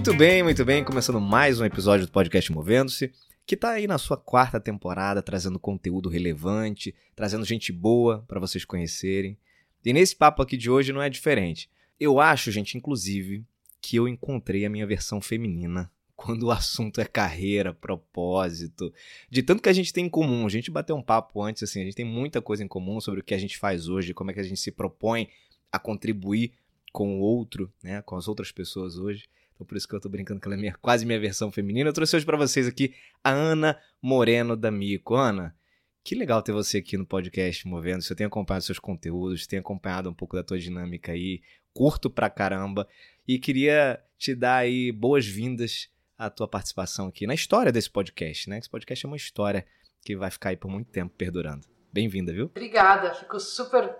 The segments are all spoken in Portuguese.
Muito bem, muito bem. Começando mais um episódio do podcast Movendo-se, que tá aí na sua quarta temporada, trazendo conteúdo relevante, trazendo gente boa para vocês conhecerem. E nesse papo aqui de hoje não é diferente. Eu acho, gente, inclusive, que eu encontrei a minha versão feminina quando o assunto é carreira, propósito, de tanto que a gente tem em comum. A gente bateu um papo antes, assim, a gente tem muita coisa em comum sobre o que a gente faz hoje, como é que a gente se propõe a contribuir com o outro, né, com as outras pessoas hoje. Então por isso que eu tô brincando que ela é minha, quase minha versão feminina. Eu trouxe hoje para vocês aqui a Ana Moreno da Mico. Ana, que legal ter você aqui no podcast Movendo. Eu tenho acompanhado seus conteúdos, tenho acompanhado um pouco da tua dinâmica aí, curto pra caramba e queria te dar aí boas-vindas à tua participação aqui na história desse podcast, né? Esse podcast é uma história que vai ficar aí por muito tempo perdurando. Bem-vinda, viu? Obrigada, fico super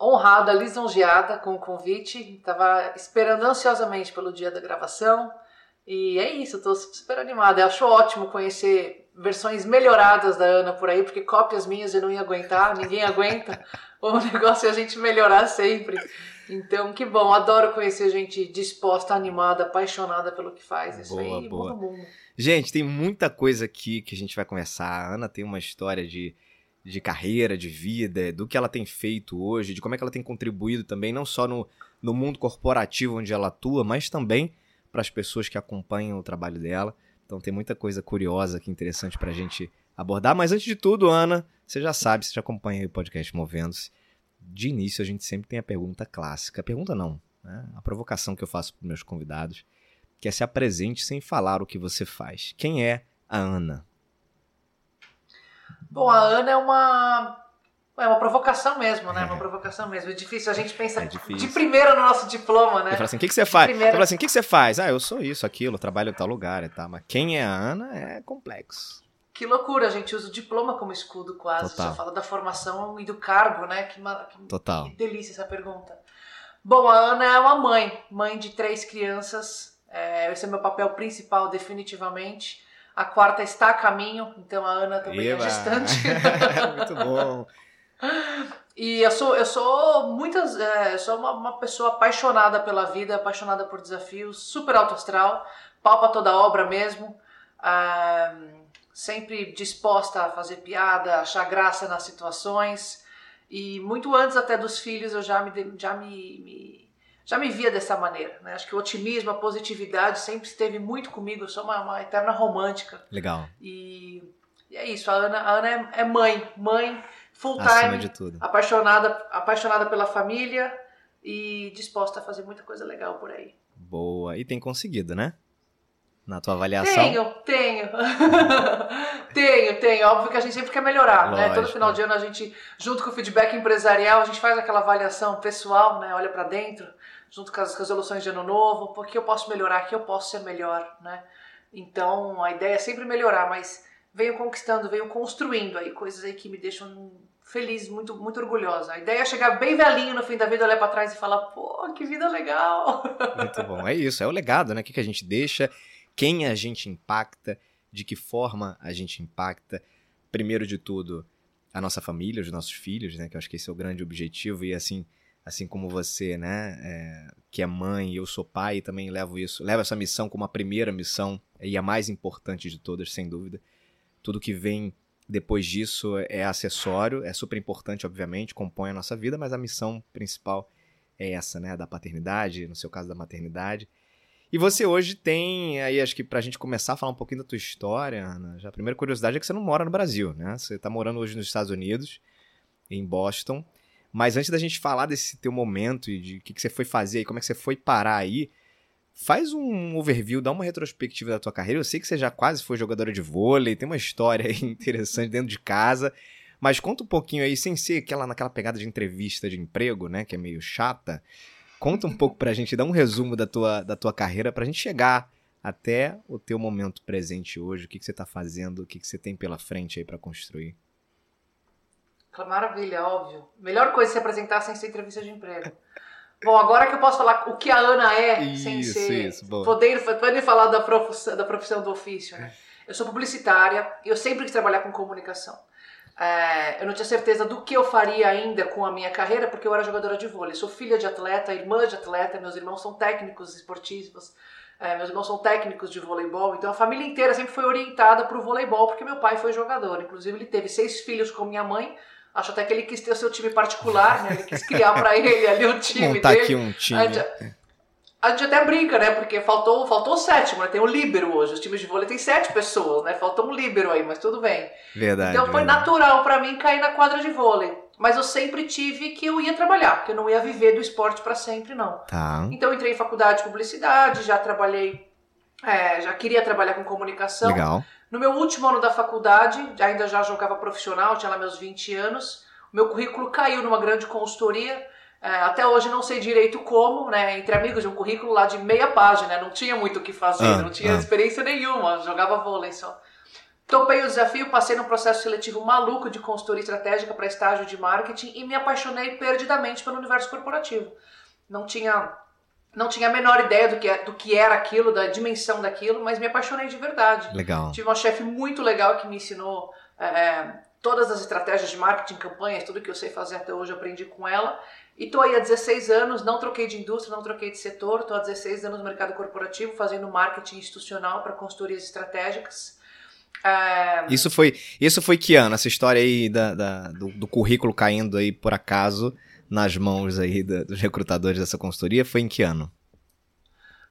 honrada, lisonjeada com o convite. Estava esperando ansiosamente pelo dia da gravação. E é isso, estou super animada. Eu acho ótimo conhecer versões melhoradas da Ana por aí, porque cópias minhas eu não ia aguentar, ninguém aguenta. O negócio é a gente melhorar sempre. Então, que bom, adoro conhecer gente disposta, animada, apaixonada pelo que faz. Isso boa, aí, boa. mundo. Gente, tem muita coisa aqui que a gente vai conversar. A Ana tem uma história de de carreira, de vida, do que ela tem feito hoje, de como é que ela tem contribuído também, não só no, no mundo corporativo onde ela atua, mas também para as pessoas que acompanham o trabalho dela. Então tem muita coisa curiosa aqui, interessante para a gente abordar. Mas antes de tudo, Ana, você já sabe, você já acompanha o podcast Movendo-se. De início, a gente sempre tem a pergunta clássica. Pergunta não, né? a provocação que eu faço para meus convidados, que é se apresente sem falar o que você faz. Quem é a Ana? Bom, a Ana é uma. É uma provocação mesmo, né? É. Uma provocação mesmo. É difícil, a gente pensa é de primeiro no nosso diploma, né? Fala assim, o que, que você faz? Primeiro... Fala assim, o que, que você faz? Ah, eu sou isso, aquilo, trabalho em tal lugar e tal. Mas quem é a Ana é complexo. Que loucura, a gente usa o diploma como escudo quase. Total. Só fala da formação e do cargo, né? Que, que, Total. que delícia essa pergunta. Bom, a Ana é uma mãe, mãe de três crianças. É, esse é meu papel principal, definitivamente. A quarta está a caminho, então a Ana também é Eba. é gestante. Muito bom. E eu sou, eu sou muitas, é, sou uma, uma, pessoa apaixonada pela vida, apaixonada por desafios, super alto astral, palpa toda obra mesmo, é, sempre disposta a fazer piada, achar graça nas situações. E muito antes até dos filhos eu já me, já me, me já me via dessa maneira. Né? Acho que o otimismo, a positividade sempre esteve muito comigo. Eu sou uma, uma eterna romântica. Legal. E, e, é isso. A Ana, a Ana é, é mãe, mãe full time, de tudo. apaixonada, apaixonada pela família e disposta a fazer muita coisa legal por aí. Boa. E tem conseguido, né? Na tua avaliação? Tenho, tenho. tenho, tenho. Óbvio que a gente sempre quer melhorar, Lógico. né? Todo final de ano a gente, junto com o feedback empresarial, a gente faz aquela avaliação pessoal, né? Olha para dentro junto com as resoluções de ano novo, porque eu posso melhorar, que eu posso ser melhor, né? Então a ideia é sempre melhorar, mas venho conquistando, venho construindo aí coisas aí que me deixam feliz, muito, muito orgulhosa. A ideia é chegar bem velhinho no fim da vida, olhar para trás e falar, pô, que vida legal. Muito bom, é isso, é o legado, né? O que, que a gente deixa, quem a gente impacta, de que forma a gente impacta. Primeiro de tudo, a nossa família, os nossos filhos, né? Que eu acho que esse é o grande objetivo e assim assim como você, né, é, que é mãe, eu sou pai e também levo isso, levo essa missão como a primeira missão e a mais importante de todas, sem dúvida. Tudo que vem depois disso é acessório, é super importante, obviamente, compõe a nossa vida, mas a missão principal é essa, né, da paternidade, no seu caso da maternidade. E você hoje tem, aí acho que pra gente começar a falar um pouquinho da tua história, Ana, já a primeira curiosidade é que você não mora no Brasil, né? Você tá morando hoje nos Estados Unidos, em Boston. Mas antes da gente falar desse teu momento e de o que, que você foi fazer e como é que você foi parar aí, faz um overview, dá uma retrospectiva da tua carreira. Eu sei que você já quase foi jogadora de vôlei, tem uma história interessante dentro de casa. Mas conta um pouquinho aí, sem ser aquela naquela pegada de entrevista de emprego, né, que é meio chata. Conta um pouco pra gente, dá um resumo da tua, da tua carreira pra gente chegar até o teu momento presente hoje, o que, que você tá fazendo, o que, que você tem pela frente aí para construir. Maravilha, óbvio. Melhor coisa é se apresentar sem ser entrevista de emprego. Bom, agora que eu posso falar o que a Ana é, isso, sem ser. Isso. Podendo, podendo falar da profissão, da profissão do ofício. Né? Eu sou publicitária e eu sempre quis trabalhar com comunicação. É, eu não tinha certeza do que eu faria ainda com a minha carreira, porque eu era jogadora de vôlei. sou filha de atleta, irmã de atleta, meus irmãos são técnicos esportivos. É, meus irmãos são técnicos de voleibol, então a família inteira sempre foi orientada para o voleibol, porque meu pai foi jogador. Inclusive, ele teve seis filhos com minha mãe. Acho até que ele quis ter o seu time particular, né? Ele quis criar para ele ali o time Montar dele. aqui um time. A gente, a gente até brinca, né? Porque faltou, faltou o sétimo, né? Tem o líbero hoje. Os times de vôlei tem sete pessoas, né? Faltou um líbero aí, mas tudo bem. Verdade. Então foi verdade. natural para mim cair na quadra de vôlei. Mas eu sempre tive que eu ia trabalhar, que eu não ia viver do esporte para sempre, não. Tá. Então eu entrei em faculdade de publicidade, já trabalhei, é, já queria trabalhar com comunicação. Legal. No meu último ano da faculdade, ainda já jogava profissional, tinha lá meus 20 anos. Meu currículo caiu numa grande consultoria. É, até hoje não sei direito como, né? Entre amigos, de um currículo lá de meia página, não tinha muito o que fazer, Ah, não tinha ah. experiência nenhuma, jogava vôlei só. Topei o desafio, passei num processo seletivo maluco de consultoria estratégica para estágio de marketing e me apaixonei perdidamente pelo universo corporativo. Não tinha, não tinha a menor ideia do que, do que era aquilo, da dimensão daquilo, mas me apaixonei de verdade. Legal. Tive uma chefe muito legal que me ensinou é, todas as estratégias de marketing, campanhas, tudo que eu sei fazer até hoje aprendi com ela. E tô aí há 16 anos, não troquei de indústria, não troquei de setor, tô há 16 anos no mercado corporativo, fazendo marketing institucional para consultorias estratégicas. É, Isso foi, isso foi que ano? Essa história aí da, da- do, do currículo caindo aí por acaso nas mãos aí da- dos recrutadores dessa consultoria foi em que ano?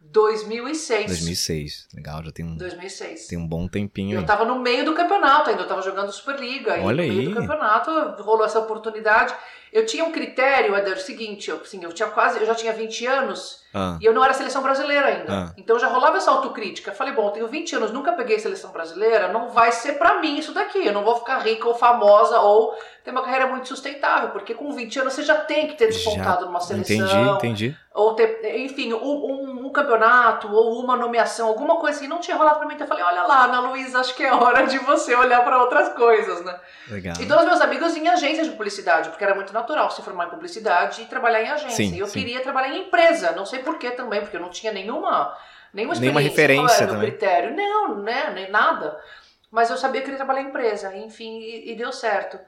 2006. 2006. Legal, já tem um, 2006. tem um bom tempinho Eu aí. tava no meio do campeonato ainda, eu tava jogando Superliga. E Olha no meio aí. do campeonato rolou essa oportunidade. Eu tinha um critério, Eder, o seguinte, eu, assim, eu tinha quase, eu já tinha 20 anos Ah, e eu não era seleção brasileira ainda. Ah. Então já rolava essa autocrítica. Falei, bom, eu tenho 20 anos, nunca peguei seleção brasileira, não vai ser pra mim isso daqui. Eu não vou ficar rica ou famosa ou ter uma carreira muito sustentável, porque com 20 anos você já tem que ter despontado numa seleção. entendi, entendi. Ou ter, enfim, um, um- um campeonato ou uma nomeação, alguma coisa assim, não tinha rolado pra mim. Então eu falei, olha lá, Ana Luísa, acho que é hora de você olhar pra outras coisas, né? Legal. E todos meus amigos em agências de publicidade, porque era muito natural se formar em publicidade e trabalhar em agência. Sim, eu sim. queria trabalhar em empresa, não sei porquê também, porque eu não tinha nenhuma, nenhuma experiência. Nenhuma referência Qual também. critério? Não, né, nem nada. Mas eu sabia que eu queria trabalhar em empresa, enfim, e, e deu certo.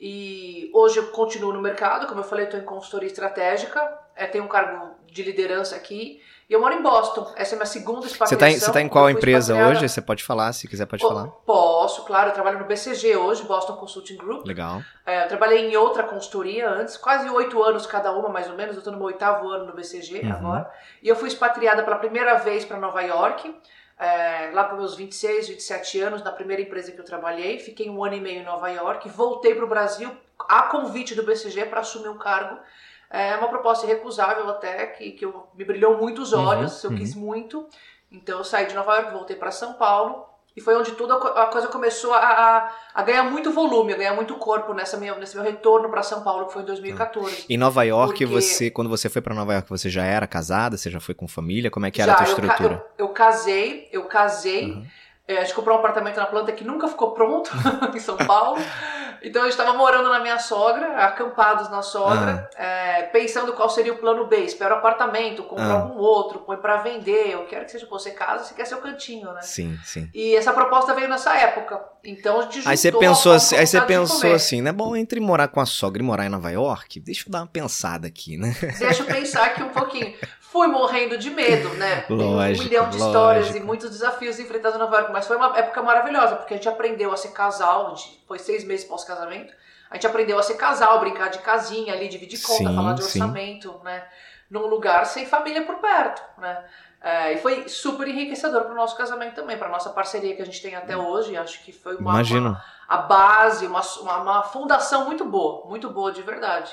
E hoje eu continuo no mercado, como eu falei, estou em consultoria estratégica, é, tenho um cargo de liderança aqui, e eu moro em Boston. Essa é a minha segunda Você expatriação. tá, em, você tá em qual empresa expatriada- hoje? Você pode falar, se quiser pode Po- falar. Posso, claro. Eu trabalho no BCG hoje, Boston Consulting Group. Legal. É, eu trabalhei em outra consultoria antes, quase oito anos cada uma, mais ou menos. Eu estou no meu oitavo ano no BCG Uhum. agora. E eu fui expatriada pela primeira vez para Nova York, é, lá para meus 26, 27 anos, na primeira empresa que eu trabalhei. Fiquei um ano e meio em Nova York. Voltei para o Brasil a convite do BCG para assumir um cargo. É uma proposta irrecusável até, que, que eu, me brilhou muito os olhos, Uhum, eu quis muito. Então eu saí de Nova York, voltei para São Paulo. E foi onde tudo a co- a coisa começou a, a, a ganhar muito volume, a ganhar muito corpo nessa minha, nesse meu retorno para São Paulo, que foi em 2014. Em Nova York, Porque- você, quando você foi pra Nova York, você já era casada? Você já foi com família? Como é que era a Já, tua eu estrutura? Eu, eu casei, eu casei. Uhum. É, a gente comprou um apartamento na planta que nunca ficou pronto em São Paulo. Então gente estava morando na minha sogra, acampados na sogra, é, pensando qual seria o plano B. Espera o apartamento, compra Ah. algum outro, põe para vender. Eu quero que seja você casa, você quer seu cantinho, né? Sim, sim. E essa proposta veio nessa época. Então a gente Aí você pensou assim, aí você pensou assim, né? Bom, entre morar com a sogra e morar em Nova York, deixa eu dar uma pensada aqui, né? Deixa eu pensar aqui um pouquinho. Fui morrendo de medo, né? Lógico, um milhão de histórias lógico. e muitos desafios enfrentados em Nova York, mas foi uma época maravilhosa, porque a gente aprendeu a ser casal, foi seis meses pós-casamento, a gente aprendeu a ser casal, brincar de casinha ali, dividir conta, Sim, falar de sim. orçamento, né? Num lugar sem família por perto, né? É, e foi super enriquecedor para o nosso casamento também, para nossa parceria que a gente tem até hoje. Acho que foi uma, uma- a base, uma, uma, uma fundação muito boa, muito boa de verdade.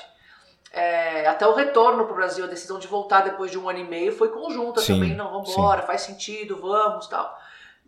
É, até o retorno para o Brasil, a decisão de voltar depois de um ano e meio foi conjunta Sim, também. Não, vamos embora, faz sentido, vamos tal.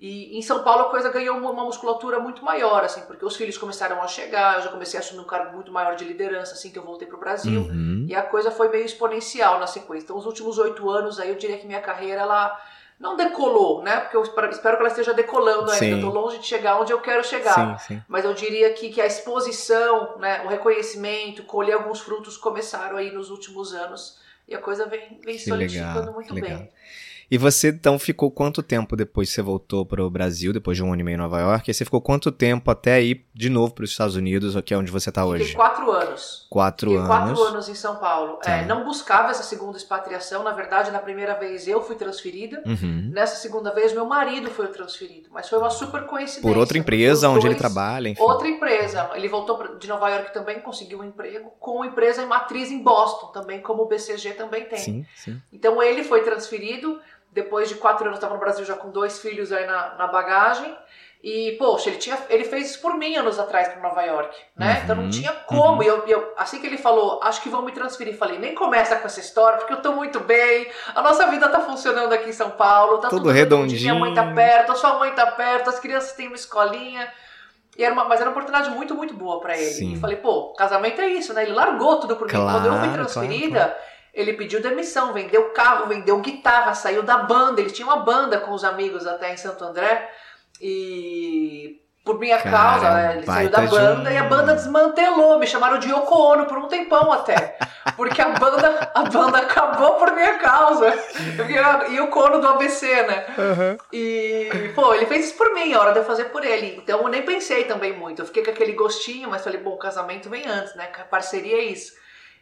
E em São Paulo a coisa ganhou uma, musculatura muito maior, assim, porque os filhos começaram a chegar, eu já comecei a assumir um cargo muito maior de liderança assim que eu voltei para o Brasil. Uhum. E a coisa foi meio exponencial na sequência. Então, os últimos oito anos aí, eu diria que minha carreira, ela não decolou, né? Porque eu espero, que ela esteja decolando ainda. Sim. Eu tô longe de chegar onde eu quero chegar. Sim, sim. Mas eu diria que, que a exposição, né, o reconhecimento, colher alguns frutos começaram aí nos últimos anos. E a coisa vem, vem solidificando muito legal. bem. E você então ficou quanto tempo depois que você voltou para o Brasil, depois de um ano e meio em Nova York? E você ficou quanto tempo até ir de novo para os Estados Unidos, que é onde você está hoje? Quatro anos. Quatro Fiquei anos. quatro anos em São Paulo. Tá. É, não buscava essa segunda expatriação. Na verdade, na primeira vez eu fui transferida. Uhum. Nessa segunda vez, meu marido foi transferido. Mas foi uma super coincidência. Por outra empresa onde ele trabalha, enfim. Outra empresa. Ele voltou de Nova York também, conseguiu um emprego com uma empresa em matriz em Boston, também como o BCG também tem. Sim, sim. Então ele foi transferido depois de quatro anos, estava no Brasil já com dois filhos aí na, na bagagem. E, poxa, ele, tinha, ele fez isso por mim anos atrás para Nova York, né? Uhum, então não tinha como. Uhum. E eu, eu, assim que ele falou, acho que vão me transferir, falei, nem começa com essa história, porque eu tô muito bem, a nossa vida tá funcionando aqui em São Paulo, tá tudo, tudo redondinho. Minha mãe tá perto, a sua mãe tá perto, as crianças têm uma escolinha. E era uma, mas era uma oportunidade muito, muito boa para ele. Sim. E falei, pô, casamento é isso, né? Ele largou tudo por mim. Quando eu fui transferida. Claro, claro ele pediu demissão, vendeu carro, vendeu guitarra, saiu da banda. Ele tinha uma banda com os amigos até em Santo André. E por minha Cara, causa, né, ele saiu da banda e a banda desmantelou. Me chamaram de Yoko Ono por um tempão até. Porque a banda, a banda acabou por minha causa. Eu fiquei Yoko Ono do ABC, né? Uhum. E, pô, ele fez isso por mim, a hora de eu fazer por ele. Então eu nem pensei também muito. Eu fiquei com aquele gostinho, mas falei, bom, o casamento vem antes, né? Parceria é isso.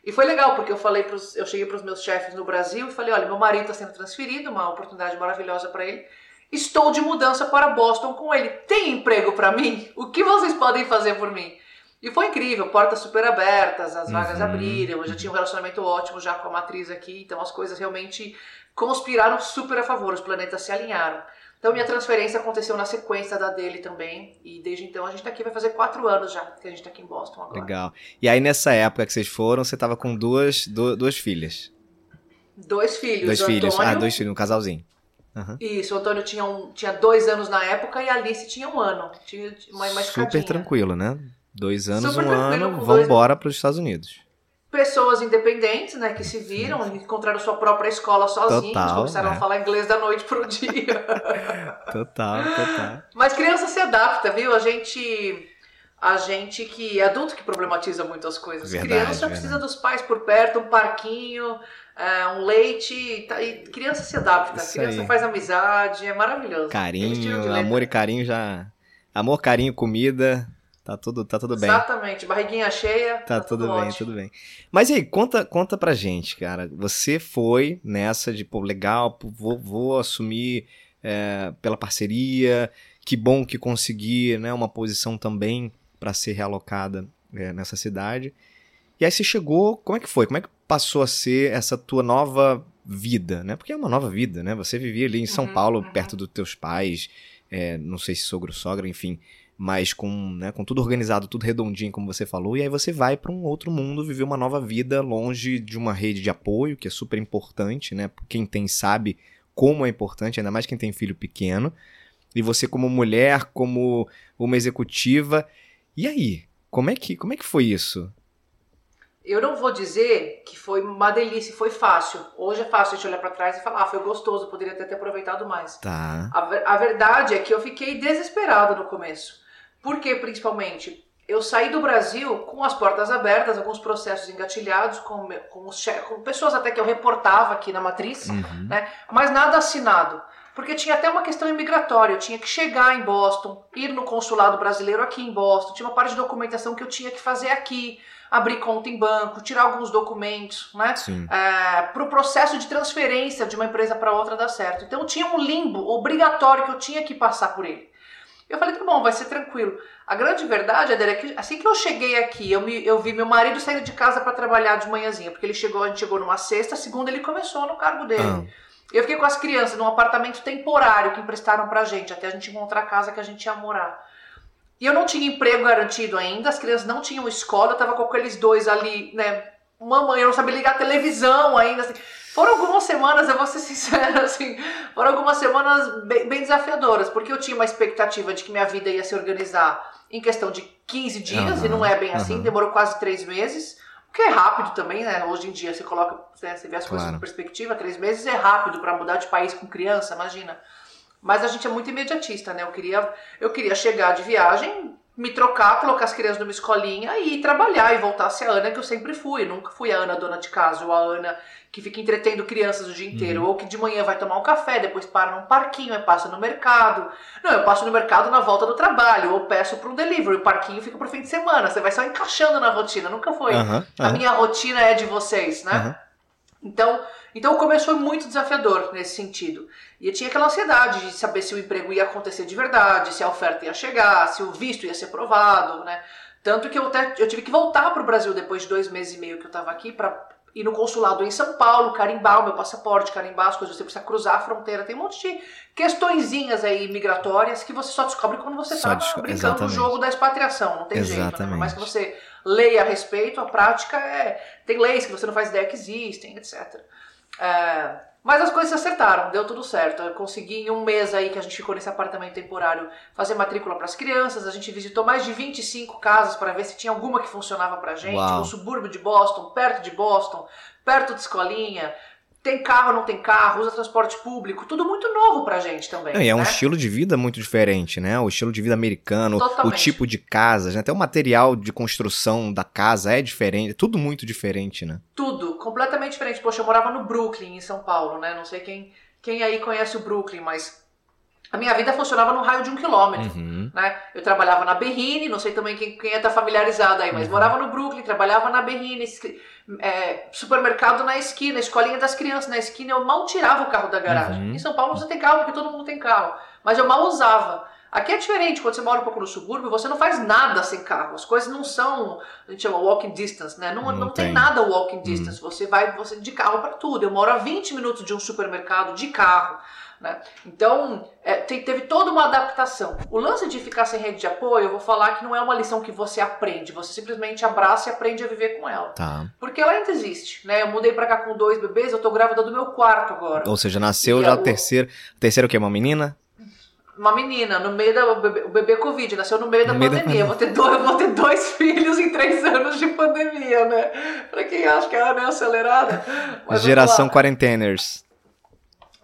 E foi legal, porque eu falei pros, eu cheguei para os meus chefes no Brasil e falei, olha, meu marido está sendo transferido, uma oportunidade maravilhosa para ele. Estou de mudança para Boston com ele. Tem emprego para mim? O que vocês podem fazer por mim? E foi incrível, portas super abertas, as vagas uhum. abriram, eu já tinha um relacionamento ótimo já com a matriz aqui, então as coisas realmente conspiraram super a favor, os planetas se alinharam. Então minha transferência aconteceu na sequência da dele também. E desde então a gente tá aqui, vai fazer quatro anos já que a gente tá aqui em Boston agora. Legal. E aí nessa época que vocês foram, você tava com duas, duas, duas filhas. Dois filhos. Dois filhos, Antônio, ah, dois filhos, um casalzinho. Uhum. Isso, o Antônio tinha, um, tinha dois anos na época e a Alice tinha um ano. Tinha uma, uma Super tranquilo, né? Dois anos, Super um ano, vamos embora para os Estados Unidos pessoas independentes, né, que se viram, encontraram sua própria escola sozinhos, total, começaram né? a falar inglês da noite pro dia. total, total. Mas criança se adapta, viu? A gente a gente que é adulto que problematiza muitas coisas. Verdade, criança verdade. precisa dos pais por perto, um parquinho, é, um leite, tá, e criança se adapta, Isso criança aí. faz amizade, é maravilhoso. Carinho, amor e carinho já Amor, carinho, comida, Tá tudo, tá tudo bem. Exatamente, barriguinha cheia. Tá, tá tudo, tudo, bem, tudo bem. Mas aí, conta, conta pra gente, cara. Você foi nessa de, pô, legal, vou, vou assumir é, pela parceria. Que bom que consegui, né, uma posição também para ser realocada é, nessa cidade. E aí você chegou, como é que foi? Como é que passou a ser essa tua nova vida, né? Porque é uma nova vida, né? Você vivia ali em São uhum, Paulo, uhum. perto dos teus pais, é, não sei se sogro, sogra, enfim mas com, né, com tudo organizado, tudo redondinho, como você falou, e aí você vai para um outro mundo, viver uma nova vida longe de uma rede de apoio, que é super importante, né? Quem tem sabe como é importante, ainda mais quem tem filho pequeno. E você como mulher, como uma executiva. E aí, como é que, como é que foi isso? Eu não vou dizer que foi uma delícia, foi fácil. Hoje é fácil a gente olhar para trás e falar, ah, foi gostoso, poderia ter, ter aproveitado mais. Tá. A, a verdade é que eu fiquei desesperado no começo. Porque, principalmente, eu saí do Brasil com as portas abertas, alguns processos engatilhados, com, com, com pessoas até que eu reportava aqui na matriz, uhum. né? mas nada assinado. Porque tinha até uma questão imigratória, eu tinha que chegar em Boston, ir no consulado brasileiro aqui em Boston, tinha uma parte de documentação que eu tinha que fazer aqui, abrir conta em banco, tirar alguns documentos, né? É, para o processo de transferência de uma empresa para outra dar certo. Então tinha um limbo obrigatório que eu tinha que passar por ele. Eu falei, tá bom, vai ser tranquilo. A grande verdade, Adela, é que assim que eu cheguei aqui, eu, me, eu vi meu marido saindo de casa para trabalhar de manhãzinha, porque ele chegou, a gente chegou numa sexta, segunda ele começou no cargo dele. Ah. Eu fiquei com as crianças num apartamento temporário que emprestaram pra gente, até a gente encontrar a casa que a gente ia morar. E eu não tinha emprego garantido ainda, as crianças não tinham escola, eu tava com aqueles dois ali, né? Mamãe, eu não sabia ligar a televisão ainda. Assim. Foram algumas semanas, eu vou ser sincera, assim, foram algumas semanas bem, bem, desafiadoras, porque eu tinha uma expectativa de que minha vida ia se organizar em questão de 15 dias, uhum, e não é bem assim, uhum. demorou quase três meses, o que é rápido também, né? Hoje em dia você coloca, né, você vê as coisas claro. em perspectiva, três meses é rápido para mudar de país com criança, imagina. Mas a gente é muito imediatista, né? Eu queria, eu queria chegar de viagem me trocar, colocar as crianças numa escolinha e ir trabalhar e voltar a ser a Ana que eu sempre fui. Eu nunca fui a Ana dona de casa ou a Ana que fica entretendo crianças o dia inteiro, uhum. ou que de manhã vai tomar um café, depois para num parquinho, e passa no mercado. Não, eu passo no mercado na volta do trabalho, ou peço para um delivery, o parquinho fica pro fim de semana, você vai só encaixando na rotina, nunca foi. Uhum, a minha rotina é de vocês, né? Então, então o começo foi muito desafiador nesse sentido. E eu tinha aquela ansiedade de saber se o emprego ia acontecer de verdade, se a oferta ia chegar, se o visto ia ser aprovado, né? Tanto que eu, até, eu tive que voltar para o Brasil depois de dois meses e meio que eu estava aqui para ir no consulado em São Paulo, carimbar o meu passaporte, carimbar as coisas, você precisa cruzar a fronteira, tem um monte de questõezinhas aí migratórias que você só descobre quando você está brincando Exatamente. no jogo da expatriação, não tem Exatamente. jeito, né? Por mais que você leia a respeito, a prática é... tem leis que você não faz ideia que existem, etc. É, mas as coisas se acertaram, deu tudo certo. Eu consegui em um mês aí que a gente ficou nesse apartamento temporário fazer matrícula para as crianças. A gente visitou mais de 25 casas para ver se tinha alguma que funcionava para gente. Uau. No subúrbio de Boston, perto de Boston, perto de escolinha, tem carro, não tem carro, usa transporte público, tudo muito novo pra gente também. É, é um né? estilo de vida muito diferente, né? O estilo de vida americano, Totalmente. o tipo de casas, né? até o material de construção da casa é diferente, tudo muito diferente, né? Tudo, completamente diferente. Poxa, eu morava no Brooklyn, em São Paulo, né? Não sei quem, quem aí conhece o Brooklyn, mas a minha vida funcionava no raio de um quilômetro, uhum. né? Eu trabalhava na Berrine, não sei também quem, quem é tá familiarizado aí, mas uhum. morava no Brooklyn, trabalhava na Berrine, é, supermercado na esquina, escolinha das crianças na esquina, eu mal tirava o carro da garagem. Uhum. Em São Paulo você tem carro porque todo mundo tem carro, mas eu mal usava. Aqui é diferente, quando você mora um pouco no subúrbio, você não faz nada sem carro. As coisas não são, a gente chama walking distance, né? Não, não, não tem. tem. nada walking distance. Uhum. Você vai você de carro para tudo. Eu moro a 20 minutos de um supermercado de carro. Né? Então, é, teve toda uma adaptação. O lance de ficar sem rede de apoio, eu vou falar que não é uma lição que você aprende, você simplesmente abraça e aprende a viver com ela. Tá. Porque ela ainda existe. Né? Eu mudei pra cá com dois bebês, eu tô grávida do meu quarto agora. Ou seja, nasceu e já a o terceiro. Terceiro o quê? Uma menina? Uma menina, no meio da. O bebê, o bebê Covid, nasceu no meio no da meio pandemia. Da... Eu, vou ter dois, vou ter dois filhos em três anos de pandemia, né? Pra quem acha que ela é acelerada. Geração quarenteners.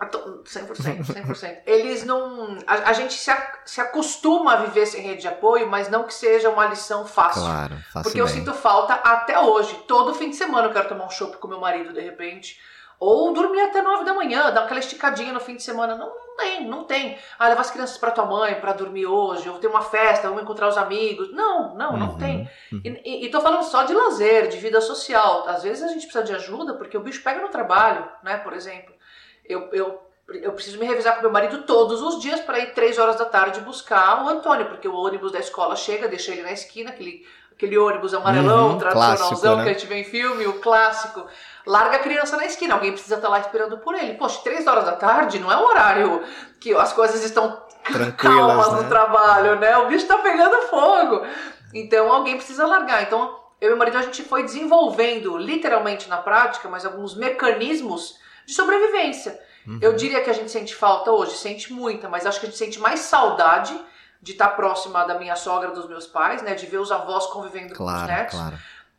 100%, 100%. Eles não. A, a gente se, a, se acostuma a viver sem rede de apoio, mas não que seja uma lição fácil. Claro, fácil Porque eu sinto falta até hoje. Todo fim de semana eu quero tomar um chopp com meu marido, de repente. Ou dormir até nove da manhã, dar aquela esticadinha no fim de semana. Não, não tem, não tem. Ah, levar as crianças para tua mãe para dormir hoje, ou ter uma festa, vamos encontrar os amigos. Não, não, uhum, não tem. Uhum. E, e, e tô falando só de lazer, de vida social. Às vezes a gente precisa de ajuda porque o bicho pega no trabalho, né, por exemplo. Eu, eu, eu preciso me revisar com meu marido todos os dias para ir três horas da tarde buscar o Antônio, porque o ônibus da escola chega, deixa ele na esquina, aquele, aquele ônibus amarelão, uhum, tradicionalzão né? que a gente vê em filme, o clássico. Larga a criança na esquina, alguém precisa estar tá lá esperando por ele. Poxa, três horas da tarde não é um horário que as coisas estão calmas né? no trabalho, né? O bicho está pegando fogo. Então alguém precisa largar. Então eu e meu marido a gente foi desenvolvendo, literalmente na prática, mas alguns mecanismos de sobrevivência. Uhum. Eu diria que a gente sente falta hoje, sente muita, mas acho que a gente sente mais saudade de estar próxima da minha sogra, dos meus pais, né? De ver os avós convivendo claro, com os netos. Claro.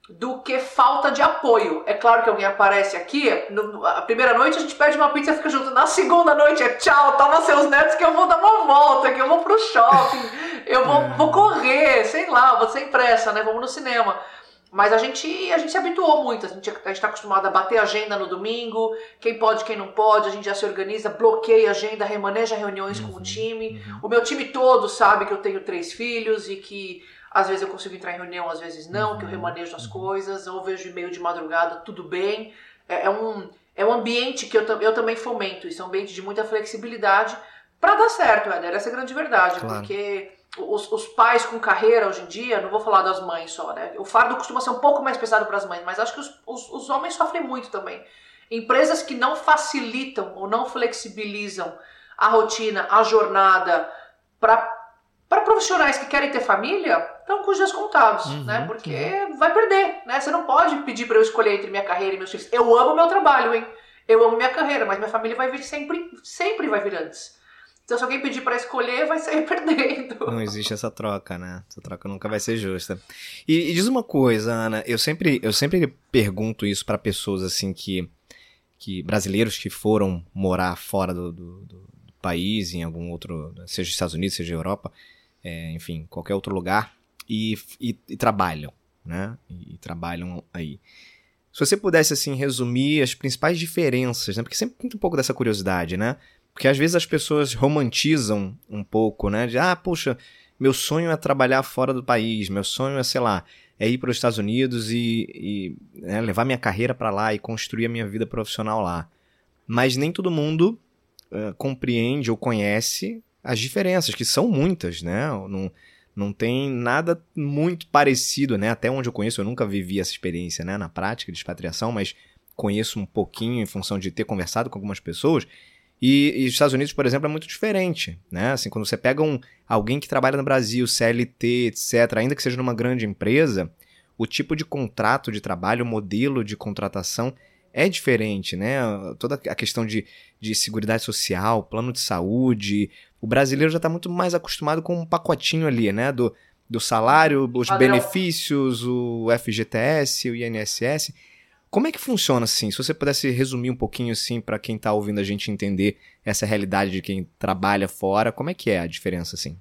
Do que falta de apoio. É claro que alguém aparece aqui, no, a primeira noite a gente pede uma pizza e fica junto. Na segunda noite é tchau, toma seus netos que eu vou dar uma volta, que eu vou pro shopping, eu vou, vou correr, sei lá, vou sem pressa, né? Vamos no cinema. Mas a gente, a gente se habituou muito, a gente está acostumado a bater agenda no domingo, quem pode, quem não pode, a gente já se organiza, bloqueia a agenda, remaneja reuniões uhum, com o uhum, time. Uhum. O meu time todo sabe que eu tenho três filhos e que às vezes eu consigo entrar em reunião, às vezes não, uhum. que eu uhum, remanejo as uhum. coisas, ou vejo e-mail de madrugada, tudo bem. É, é, um, é um ambiente que eu, eu também fomento, isso é um ambiente de muita flexibilidade para dar certo, Éder, essa é a grande verdade, claro. porque os, os, pais com carreira hoje em dia, não vou falar das mães só, né? O fardo costuma ser um pouco mais pesado para as mães, mas acho que os, os, os, homens sofrem muito também. Empresas que não facilitam ou não flexibilizam a rotina, a jornada para profissionais que querem ter família, estão com os dias contados, uhum, né? Porque uhum. vai perder, né? Você não pode pedir para eu escolher entre minha carreira e meus filhos. Eu amo meu trabalho, hein? Eu amo minha carreira, mas minha família vai vir sempre, sempre vai vir antes. Então, se alguém pedir para escolher, vai sair perdendo. Não existe essa troca, né? Essa troca nunca vai ser justa. E, e diz uma coisa, Ana, eu sempre, eu sempre pergunto isso para pessoas assim que, que. brasileiros que foram morar fora do, do, do, país, em algum outro. seja Estados Unidos, seja Europa, é, enfim, qualquer outro lugar. e, e, e trabalham, né? E, e, trabalham aí. Se você pudesse, assim, resumir as principais diferenças, né? Porque sempre tem um pouco dessa curiosidade, né? Porque às vezes as pessoas romantizam um pouco, né? De, ah, puxa, meu sonho é trabalhar fora do país, meu sonho é, sei lá, é ir para os Estados Unidos e, e né, levar minha carreira para lá e construir a minha vida profissional lá. Mas nem todo mundo uh, compreende ou conhece as diferenças, que são muitas, né? Não, não tem nada muito parecido, né? Até onde eu conheço, eu nunca vivi essa experiência, né? Na prática de expatriação, mas conheço um pouquinho em função de ter conversado com algumas pessoas. E, e os Estados Unidos, por exemplo, é muito diferente, né? Assim, quando você pega um, alguém que trabalha no Brasil, CLT, etc., ainda que seja numa grande empresa, o tipo de contrato de trabalho, o modelo de contratação é diferente, né? Toda a questão de, de segurança social, plano de saúde. O brasileiro já está muito mais acostumado com um pacotinho ali, né? Do, do salário, os benefícios, o FGTS, o INSS. Como é que funciona assim? Se você pudesse resumir um pouquinho assim para quem está ouvindo a gente entender essa realidade de quem trabalha fora, como é que é a diferença assim?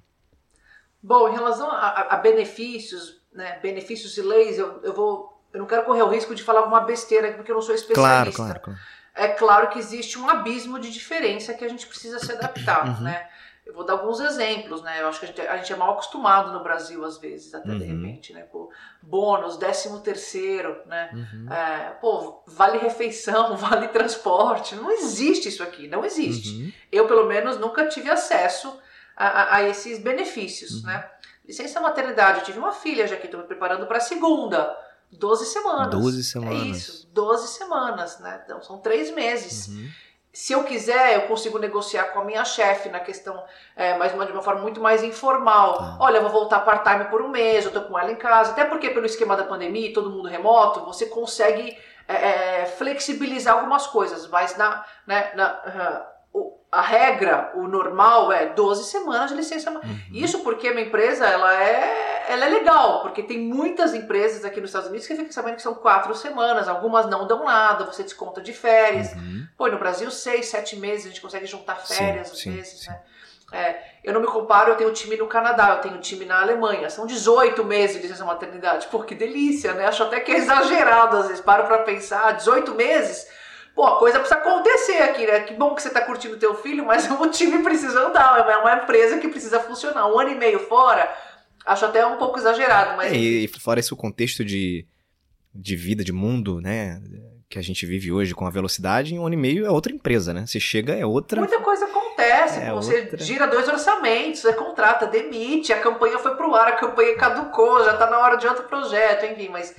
Bom, em relação a, a benefícios, né, benefícios e leis, eu, eu vou eu não quero correr o risco de falar alguma besteira porque eu não sou especialista. Claro, claro, claro. É claro que existe um abismo de diferença que a gente precisa se adaptar, uhum. né? Eu vou dar alguns exemplos, né? Eu acho que a gente, a gente é mal acostumado no Brasil, às vezes, até uhum. de repente, né? Pô, bônus, décimo terceiro, né? Uhum. É, pô, vale refeição, vale transporte. Não existe isso aqui, não existe. Uhum. Eu, pelo menos, nunca tive acesso a, a, a esses benefícios, uhum. né? Licença maternidade, eu tive uma filha já que estou me preparando para a segunda. 12 semanas. 12 semanas. É isso, 12 semanas, né? Então são três meses. Uhum. Se eu quiser, eu consigo negociar com a minha chefe na questão, é, mas de uma forma muito mais informal. Tá. Olha, eu vou voltar part-time por um mês, eu tô com ela em casa. Até porque, pelo esquema da pandemia, todo mundo remoto, você consegue é, é flexibilizar algumas coisas, mas na, né, na, a regra, o normal é 12 semanas de licença. Uhum. Isso porque a minha empresa ela é, ela é legal, porque tem muitas empresas aqui nos Estados Unidos que ficam sabendo que são quatro semanas, algumas não dão nada, você desconta de férias. Uhum. Pô, no Brasil, seis, sete meses, a gente consegue juntar férias sim, às sim, vezes, sim. né? É, eu não me comparo, eu tenho time no Canadá, eu tenho time na Alemanha. São 18 meses de licença maternidade. Pô, que delícia, né? Acho até que é exagerado às vezes. Paro pra pensar, 18 meses pô, a coisa precisa acontecer aqui, né? Que bom que você tá curtindo teu filho, mas o time precisa andar, é uma empresa que precisa funcionar. Um ano e meio fora, acho até um pouco exagerado, mas... É, e fora esse contexto de, de vida, de mundo, né? Que a gente vive hoje com a velocidade, em um ano e meio é outra empresa, né? Você chega, é outra... Muita coisa acontece, é você outra... gira dois orçamentos, você contrata, demite, a campanha foi pro ar, a campanha caducou, já tá na hora de outro projeto, enfim, mas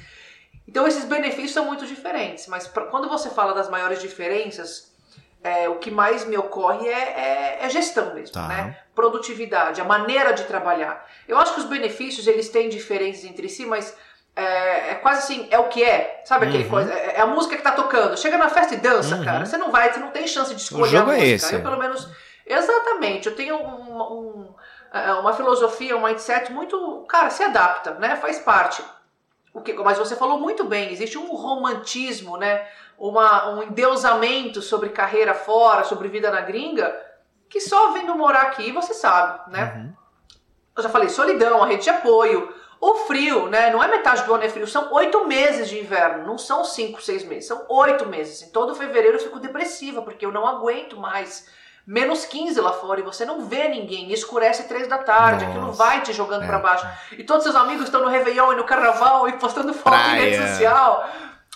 então esses benefícios são muito diferentes, mas pra, quando você fala das maiores diferenças, é, o que mais me ocorre é, é, é gestão mesmo, tá. né? Produtividade, a maneira de trabalhar. Eu acho que os benefícios eles têm diferenças entre si, mas é, é, quase assim, é o que é. Sabe aquele uhum. coisa? É, é, a música que tá tocando. Chega na festa e dança, uhum. cara. Você não vai, você não tem chance de escolher o jogo a é música. É esse. Eu, pelo menos. Exatamente, eu tenho um, um, é, uma filosofia, um mindset muito. Cara, se adapta, né? Faz parte. O que, mas você falou muito bem, existe um romantismo, né? Uma, um endeusamento sobre carreira fora, sobre vida na gringa, que só vindo morar aqui você sabe, né? Uhum. Eu já falei, solidão, a rede de apoio, o frio, né? Não é metade do ano é frio, são oito meses de inverno, não são cinco, seis meses, são oito meses. Em todo fevereiro eu fico depressiva, porque eu não aguento mais menos 15 lá fora e você não vê ninguém, escurece três da tarde, Nossa, aquilo vai te jogando é. para baixo. E todos seus amigos estão no Réveillon e no Carnaval e postando foto Praia. em rede social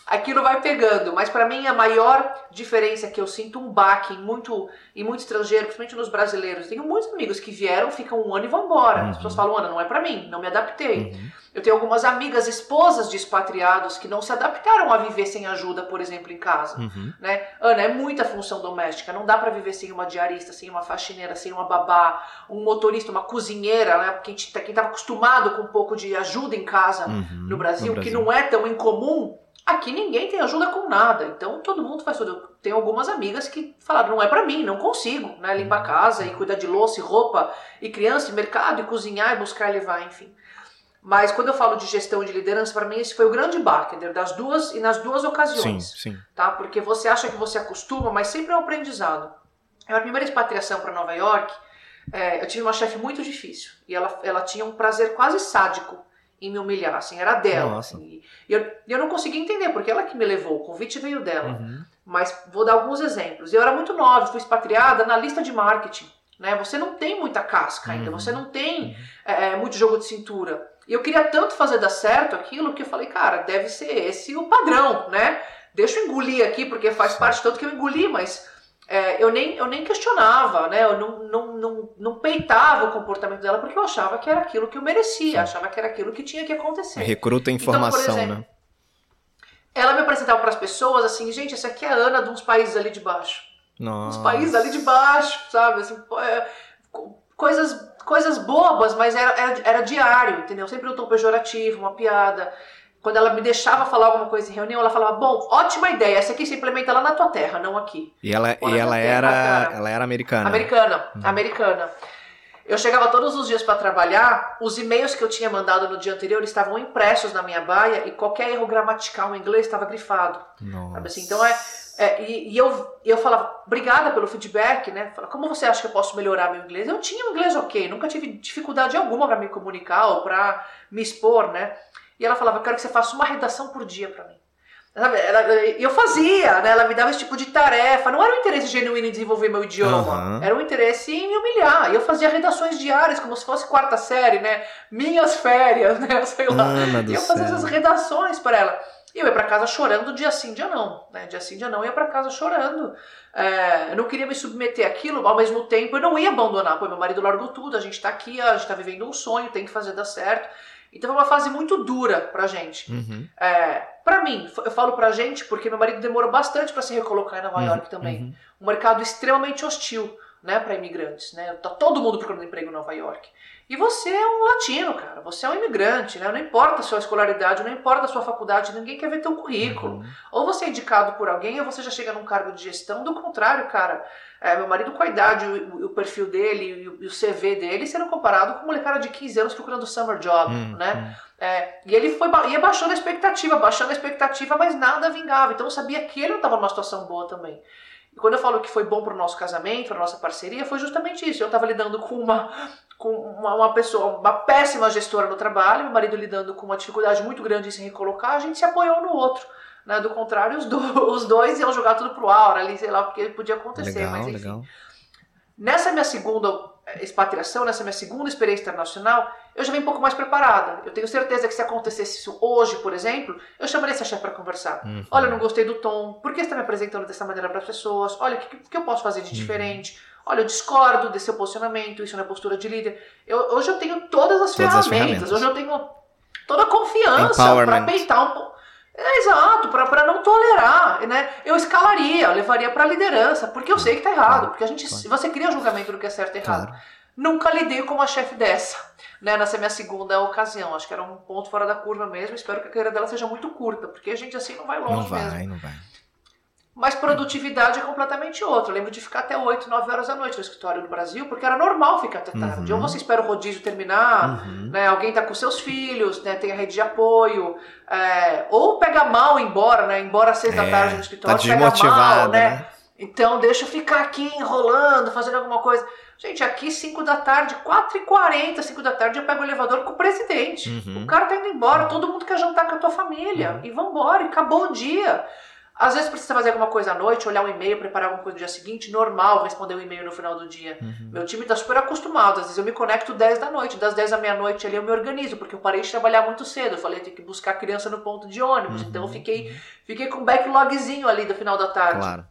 aquilo vai pegando. Mas para mim a maior diferença é que eu sinto um baque em muito, em muito estrangeiro, principalmente nos brasileiros. Tenho muitos amigos que vieram, ficam um ano e vão embora. Uhum. As pessoas falam, Ana, não é para mim, não me adaptei. Uhum. Eu tenho algumas amigas, esposas de expatriados, que não se adaptaram a viver sem ajuda, por exemplo, em casa. Uhum. Né? Ana, é muita função doméstica, não dá para viver sem uma diarista, sem uma faxineira, sem uma babá, um motorista, uma cozinheira, né? Quem estava acostumado com um pouco de ajuda em casa uhum. no Brasil, no Brasil, que não é tão incomum Aqui ninguém tem ajuda com nada, então todo mundo faz tudo. Tem algumas amigas que falaram, não é para mim, não consigo, né? Limpar casa e cuidar de louça e roupa e criança e mercado e cozinhar e buscar e levar, enfim. Mas quando eu falo de gestão e de liderança, para mim esse foi o grande baque, das duas e nas duas ocasiões. Sim, sim. Tá? Porque você acha que você acostuma, mas sempre é um aprendizado. A primeira expatriação para Nova York, é, eu tive uma chefe muito difícil e ela, ela tinha um prazer quase sádico em me humilhar, assim, era dela. Assim, e eu, eu não conseguia entender, porque ela que me levou, o convite veio dela. Uhum. Mas vou dar alguns exemplos. Eu era muito nova, fui expatriada na lista de marketing. Né? Você não tem muita casca ainda, uhum. você não tem uhum. é, muito jogo de cintura. E eu queria tanto fazer dar certo aquilo que eu falei, cara, deve ser esse o padrão, né? Deixa eu engolir aqui, porque faz parte tanto que eu engoli, mas é, eu, nem, eu nem questionava, né? Eu não, não, não, não peitava o comportamento dela porque eu achava que era aquilo que eu merecia, Sim. achava que era aquilo que tinha que acontecer. Recruta informação, então, exemplo, né? Ela me apresentava para as pessoas assim, gente, essa aqui é a Ana de uns países ali de baixo. Nossa. Uns países ali de baixo, sabe? Assim, é, coisas, coisas bobas, mas era, era, era diário, entendeu? Sempre um tom pejorativo, uma piada. Quando ela me deixava falar alguma coisa em reunião, ela falava: Bom, ótima ideia, essa aqui se implementa lá na tua terra, não aqui. E ela, e ela, era, ela era americana? Americana, hum. americana. Eu chegava todos os dias para trabalhar, os e-mails que eu tinha mandado no dia anterior estavam impressos na minha baia e qualquer erro gramatical em inglês estava grifado. Sabe assim? Então é, é, e, e, eu, eu falava, obrigada pelo feedback, né? Como você acha que eu posso melhorar meu inglês? Eu tinha um inglês ok, nunca tive dificuldade alguma para me comunicar ou para me expor, né? E ela falava, eu quero que você faça uma redação por dia para mim. E eu fazia, né? Ela me dava esse tipo de tarefa. Não era um interesse genuíno em desenvolver meu idioma. Uhum. Era um interesse em me humilhar. E eu fazia redações diárias, como se fosse quarta série, né? Minhas férias, né? Sei lá. e eu fazia essas redações para ela. E eu ia para casa chorando dia sim, dia não. Né? Dia sim, dia não, eu ia para casa chorando. É, eu não queria me submeter àquilo, ao mesmo tempo eu não ia abandonar. Pô, meu marido largou tudo, a gente tá aqui, a gente tá vivendo um sonho, tem que fazer dar certo. Então foi uma fase muito dura pra gente. Uhum. É, pra mim, eu falo pra gente porque meu marido demorou bastante para se recolocar em Nova uhum. York também. Uhum. Um mercado extremamente hostil né, para imigrantes. Né? Tá todo mundo procurando emprego em Nova York. E você é um latino, cara. Você é um imigrante, né? Não importa a sua escolaridade, não importa a sua faculdade, ninguém quer ver teu currículo. Uhum. Ou você é indicado por alguém, ou você já chega num cargo de gestão. Do contrário, cara. É, meu marido, com a idade, o, o perfil dele e o, o, CV dele, sendo comparado com uma molecada de 15 anos procurando summer job, uhum. né? É, e ele foi ia baixando a expectativa, baixando a expectativa, mas nada vingava. Então eu sabia que ele não estava numa situação boa também. E quando eu falo que foi bom para o nosso casamento, para nossa parceria, foi justamente isso. Eu estava lidando com uma com uma, uma, pessoa, uma péssima gestora no trabalho, meu marido lidando com uma dificuldade muito grande em se recolocar, a gente se apoiou no outro. Né? Do contrário, os, do, os dois iam jogar tudo pro aura ali, sei lá, porque podia acontecer. Legal, mas enfim. Legal. Nessa minha segunda expatriação, nessa minha segunda experiência internacional, eu já vim um pouco mais preparada. Eu tenho certeza que se acontecesse isso hoje, por exemplo, eu chamaria essa chefe para conversar. Uhum. Olha, eu não gostei do tom, por que você está me apresentando dessa maneira para as pessoas? Olha, o que, que, eu posso fazer de uhum. diferente? Olha, eu discordo desse seu posicionamento, isso não é postura de líder. Eu, hoje eu tenho todas as, todas ferramentas, as ferramentas, hoje eu tenho toda a confiança para peitar um pouco. É, exato, para não tolerar, né? Eu escalaria, levaria para liderança, porque eu sei que está errado, porque a gente, se você cria julgamento do que é certo e errado. Claro. Nunca lidei com uma chefe dessa, né? Nessa minha segunda ocasião, acho que era um ponto fora da curva mesmo. Espero que a carreira dela seja muito curta, porque a gente assim não vai longe não vai, mesmo. Não vai, Mas produtividade é completamente outra. Eu lembro de ficar até 8, 9 horas da noite no escritório do Brasil, porque era normal ficar até tarde. Uhum. Ou você espera o rodízio terminar, uhum. né, alguém está com seus filhos, né, tem a rede de apoio, é, ou pega mal embora, né, embora às 6 é, da tarde no escritório, tá pega mal, né? né? Então deixa eu ficar aqui enrolando, fazendo alguma coisa. Gente, aqui 5 da tarde, 4h40, 5 da tarde, eu pego o elevador com o presidente. Uhum. O cara tá indo embora, todo mundo quer jantar com a tua família. Uhum. E vambora, e acabou o dia. Às vezes precisa fazer alguma coisa à noite, olhar um e-mail, preparar alguma coisa no dia seguinte, normal responder um e-mail no final do dia. Uhum. Meu time está super acostumado, às vezes eu me conecto 10 da noite, das 10 da meia-noite ali eu me organizo, porque eu parei de trabalhar muito cedo, eu falei, tenho que buscar a criança no ponto de ônibus, então eu uhum. fiquei, fiquei com um backlogzinho ali do final da tarde. Claro.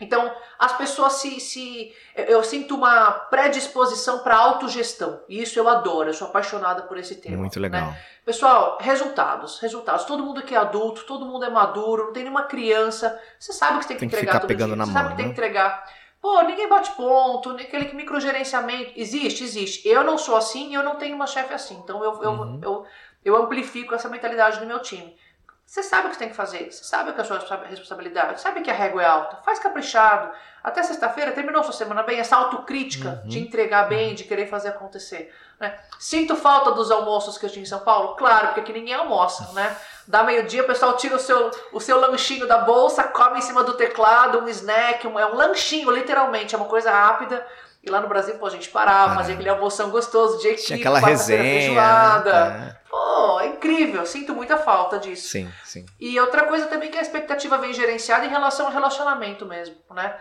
Então, as pessoas se. se eu sinto uma predisposição para autogestão. E isso eu adoro, eu sou apaixonada por esse tema. Muito legal. Né? Pessoal, resultados. Resultados. Todo mundo que é adulto, todo mundo é maduro, não tem nenhuma criança. Você sabe que você tem que tem entregar que ficar pegando dia. Na você mão, sabe que né? tem que entregar. Pô, ninguém bate ponto, aquele microgerenciamento. Existe, existe. Eu não sou assim e eu não tenho uma chefe assim. Então eu, uhum. eu, eu, eu amplifico essa mentalidade no meu time. Você sabe o que você tem que fazer, você sabe que é a sua responsabilidade, sabe que a régua é alta, faz caprichado. Até sexta-feira terminou sua semana bem, essa autocrítica uhum. de entregar bem, de querer fazer acontecer. Né? Sinto falta dos almoços que eu tinha em São Paulo? Claro, porque aqui ninguém almoça, né? Dá meio-dia, o pessoal tira o seu, o seu lanchinho da bolsa, come em cima do teclado, um snack, um, é um lanchinho, literalmente, é uma coisa rápida. E lá no Brasil, pô, a gente parava, fazia aquele almoção gostoso de equipe, Tinha aquela resenha. Feijoada. É. Pô, é incrível, sinto muita falta disso. Sim, sim. E outra coisa também que a expectativa vem gerenciada em relação ao relacionamento mesmo, né?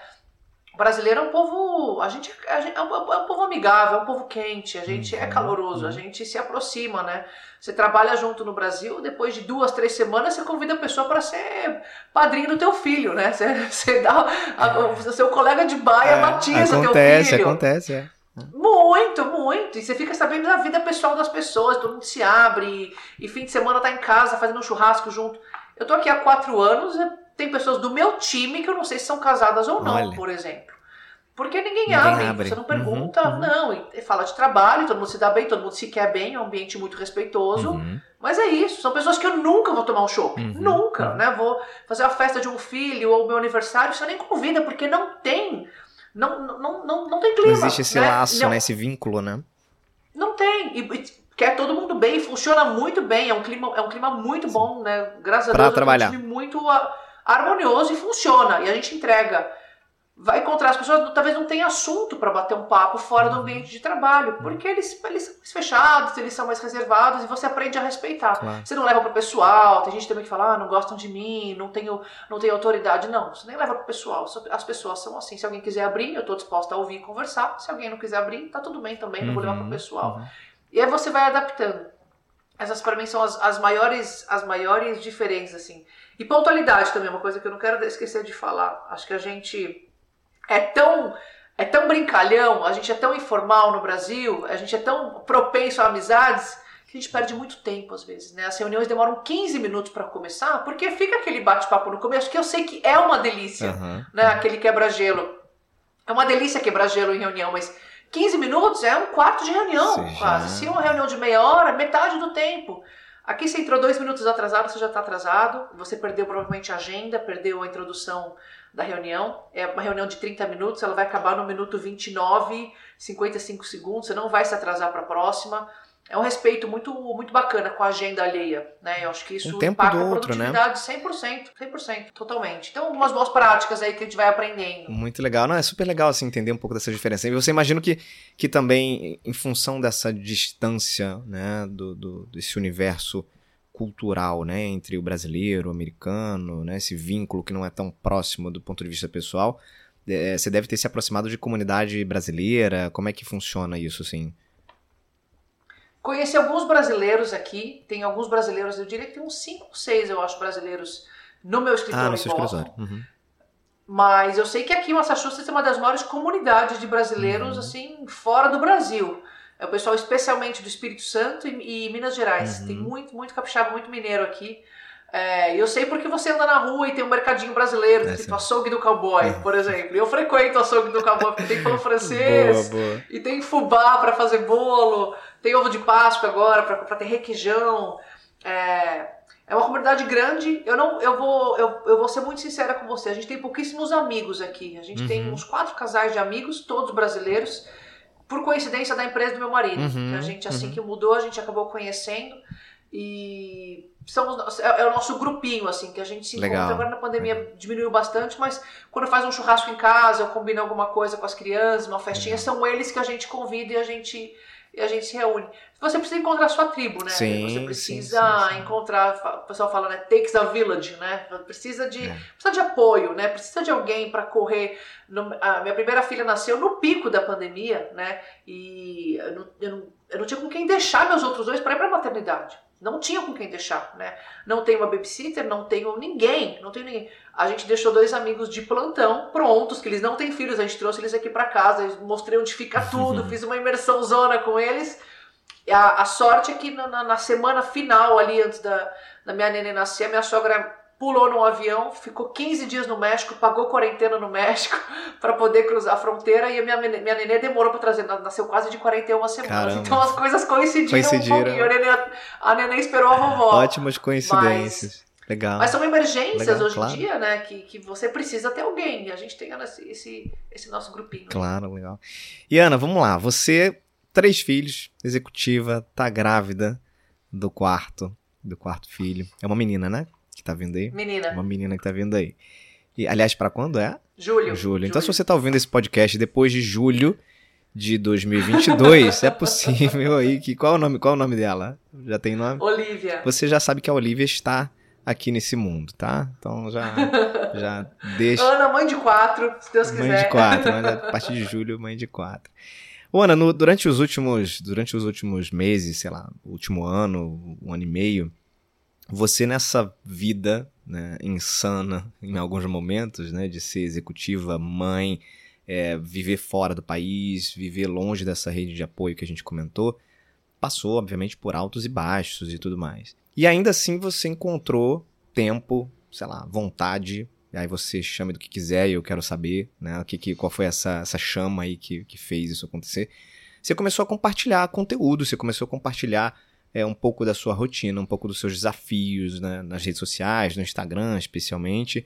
Brasileiro é um povo, a gente, a gente é, um, é, um, povo amigável, é um povo quente, a gente é uhum, caloroso, a uhum. gente se aproxima, né? Você trabalha junto no Brasil, depois de duas, três semanas você convida a pessoa para ser padrinho do teu filho, né? Você, você dá a, o seu colega de baia é, batiza acontece, teu filho. Acontece, acontece, é. Muito, muito. E você fica sabendo da vida pessoal das pessoas, todo mundo se abre, e, e fim de semana tá em casa fazendo um churrasco junto. Eu tô aqui há quatro anos, tem pessoas do meu time que eu não sei se são casadas ou não, Olha. por exemplo. Porque ninguém, ninguém abre, abre, você não pergunta, uhum, uhum. não, e fala de trabalho, todo mundo se dá bem, todo mundo se quer bem, é um ambiente muito respeitoso. Uhum. Mas é isso, são pessoas que eu nunca vou tomar um show, uhum, nunca, uhum. né? Vou fazer a festa de um filho ou meu aniversário, você nem convida, porque não tem, não, não, não, não tem clima. Não existe esse né? laço, não, né? Esse vínculo, né? Não tem, e, e quer todo mundo bem, funciona muito bem, é um clima, é um clima muito bom, né? Graças pra a Deus, trabalhar. é um time muito harmonioso e funciona, e a gente entrega vai encontrar as pessoas, talvez não tenha assunto para bater um papo fora do ambiente de trabalho, porque eles, eles são mais fechados, eles são mais reservados e você aprende a respeitar. Claro. Você não leva pro pessoal, tem gente também que fala, ah, não gostam de mim, não tenho, não tenho autoridade. Não, você nem leva pro pessoal. As pessoas são assim. Se alguém quiser abrir, eu estou disposta a ouvir e conversar. Se alguém não quiser abrir, tá tudo bem também, não vou levar pro uhum. pessoal. Uhum. E aí você vai adaptando. Essas para mim são as, as maiores as maiores diferenças assim. E pontualidade também é uma coisa que eu não quero esquecer de falar. Acho que a gente é tão é tão brincalhão, a gente é tão informal no Brasil, a gente é tão propenso a amizades que a gente perde muito tempo às vezes, né? As reuniões demoram 15 minutos para começar, porque fica aquele bate-papo no começo que eu sei que é uma delícia, uhum. né? Aquele quebra-gelo. É uma delícia quebra-gelo em reunião, mas 15 minutos é um quarto de reunião, Seja... quase. Se é uma reunião de meia hora, metade do tempo. Aqui você entrou dois minutos atrasado, você já está atrasado, você perdeu provavelmente a agenda, perdeu a introdução da reunião. É uma reunião de 30 minutos, ela vai acabar no minuto 29, 55 segundos, você não vai se atrasar para a próxima. É um respeito muito muito bacana com a agenda alheia, né? Eu acho que isso um tempo impacta do outro, a né? produtividade né? 100%, 100%, totalmente. Então, algumas boas práticas aí que a gente vai aprendendo. Muito legal. Não, é super legal assim entender um pouco dessa diferença. E você imagina que, que também em função dessa distância, né, do, do desse universo cultural, né, entre o brasileiro, o americano, né, esse vínculo que não é tão próximo do ponto de vista pessoal. É, você deve ter se aproximado de comunidade brasileira. Como é que funciona isso, assim? Conheci alguns brasileiros aqui. Tem alguns brasileiros, eu diria que tem uns 5 ou 6, eu acho, brasileiros no meu escritório ah, no seu escritório. Uhum. Mas eu sei que aqui em Massachusetts é uma das maiores comunidades de brasileiros, uhum. assim, fora do Brasil. É o pessoal especialmente do Espírito Santo e, e Minas Gerais. Uhum. Tem muito, muito capixaba, muito mineiro aqui. É, eu sei porque você anda na rua e tem um mercadinho brasileiro, é, tipo açougue do cowboy, é. por exemplo. Eu frequento o açougue do cowboy porque tem pão francês boa, boa. e tem fubá para fazer bolo, tem ovo de Páscoa agora para ter requeijão. É, é uma comunidade grande. Eu não, eu vou, eu, eu vou ser muito sincera com você. A gente tem pouquíssimos amigos aqui. A gente uhum. tem uns quatro casais de amigos, todos brasileiros por coincidência da empresa do meu marido. Uhum, a gente, assim uhum. que mudou, a gente acabou conhecendo. E são, é, é, o nosso grupinho, assim, que a gente se encontra. Legal. Agora na pandemia diminuiu bastante, mas quando faz um churrasco em casa, eu combino alguma coisa com as crianças, uma festinha, são eles que a gente convida e a gente e a gente se reúne. Você precisa encontrar a sua tribo, né? Sim, você precisa sim, sim. encontrar, o pessoal fala, né? Takes a village, né? Precisa de, é. precisa de apoio, né? Precisa de alguém para correr. No, a minha primeira filha nasceu no pico da pandemia, né? E eu não, eu não, eu não tinha com quem deixar meus outros dois para ir para a maternidade. Não tinha com quem deixar, né? Não tenho uma babysitter, não tenho ninguém, não tenho ninguém. A gente deixou dois amigos de plantão prontos, que eles não têm filhos, a gente trouxe eles aqui para casa, mostrei onde fica tudo, fiz uma imersão zona com eles. A, a sorte é que na, na, semana final, ali antes da, da minha neném nascer, a minha sogra pulou num avião, ficou 15 dias no México, pagou quarentena no México para poder cruzar a fronteira e a minha, minha nenê demorou para trazer, nasceu quase de 41 semanas. Caramba. Então as coisas coincidiram, coincidiram. um pouquinho. A nenê, a nenê esperou a vovó. Ótimas coincidências. Mas, Legal. Mas são emergências Legal, hoje claro. em dia, né? Que, que você precisa ter alguém. E a gente tem esse, esse, esse nosso grupinho. Claro, legal. E Ana, vamos lá. Você, três filhos, executiva, tá grávida do quarto, do quarto filho. É uma menina, né? Que tá vindo aí. Menina. Uma menina que tá vindo aí. E, aliás, para quando é? Julho. Julho. Então, se você tá ouvindo esse podcast depois de julho, de 2022, é possível aí que qual é o nome, qual é o nome dela? Já tem nome? Olivia. Você já sabe que a Olivia está aqui nesse mundo, tá? Então já já deixa Ana, mãe de quatro, se Deus quiser. Mãe de quatro, mas a partir de julho, mãe de quatro. Ô, Ana, no, durante os últimos durante os últimos meses, sei lá, último ano, um ano e meio, você nessa vida né, insana em alguns momentos, né, de ser executiva, mãe, é, viver fora do país, viver longe dessa rede de apoio que a gente comentou, passou, obviamente, por altos e baixos e tudo mais. E ainda assim você encontrou tempo, sei lá, vontade, aí você chame do que quiser e eu quero saber, né, que, que, qual foi essa, essa chama aí que, que fez isso acontecer. Você começou a compartilhar conteúdo, você começou a compartilhar é, um pouco da sua rotina, um pouco dos seus desafios né, nas redes sociais, no Instagram especialmente.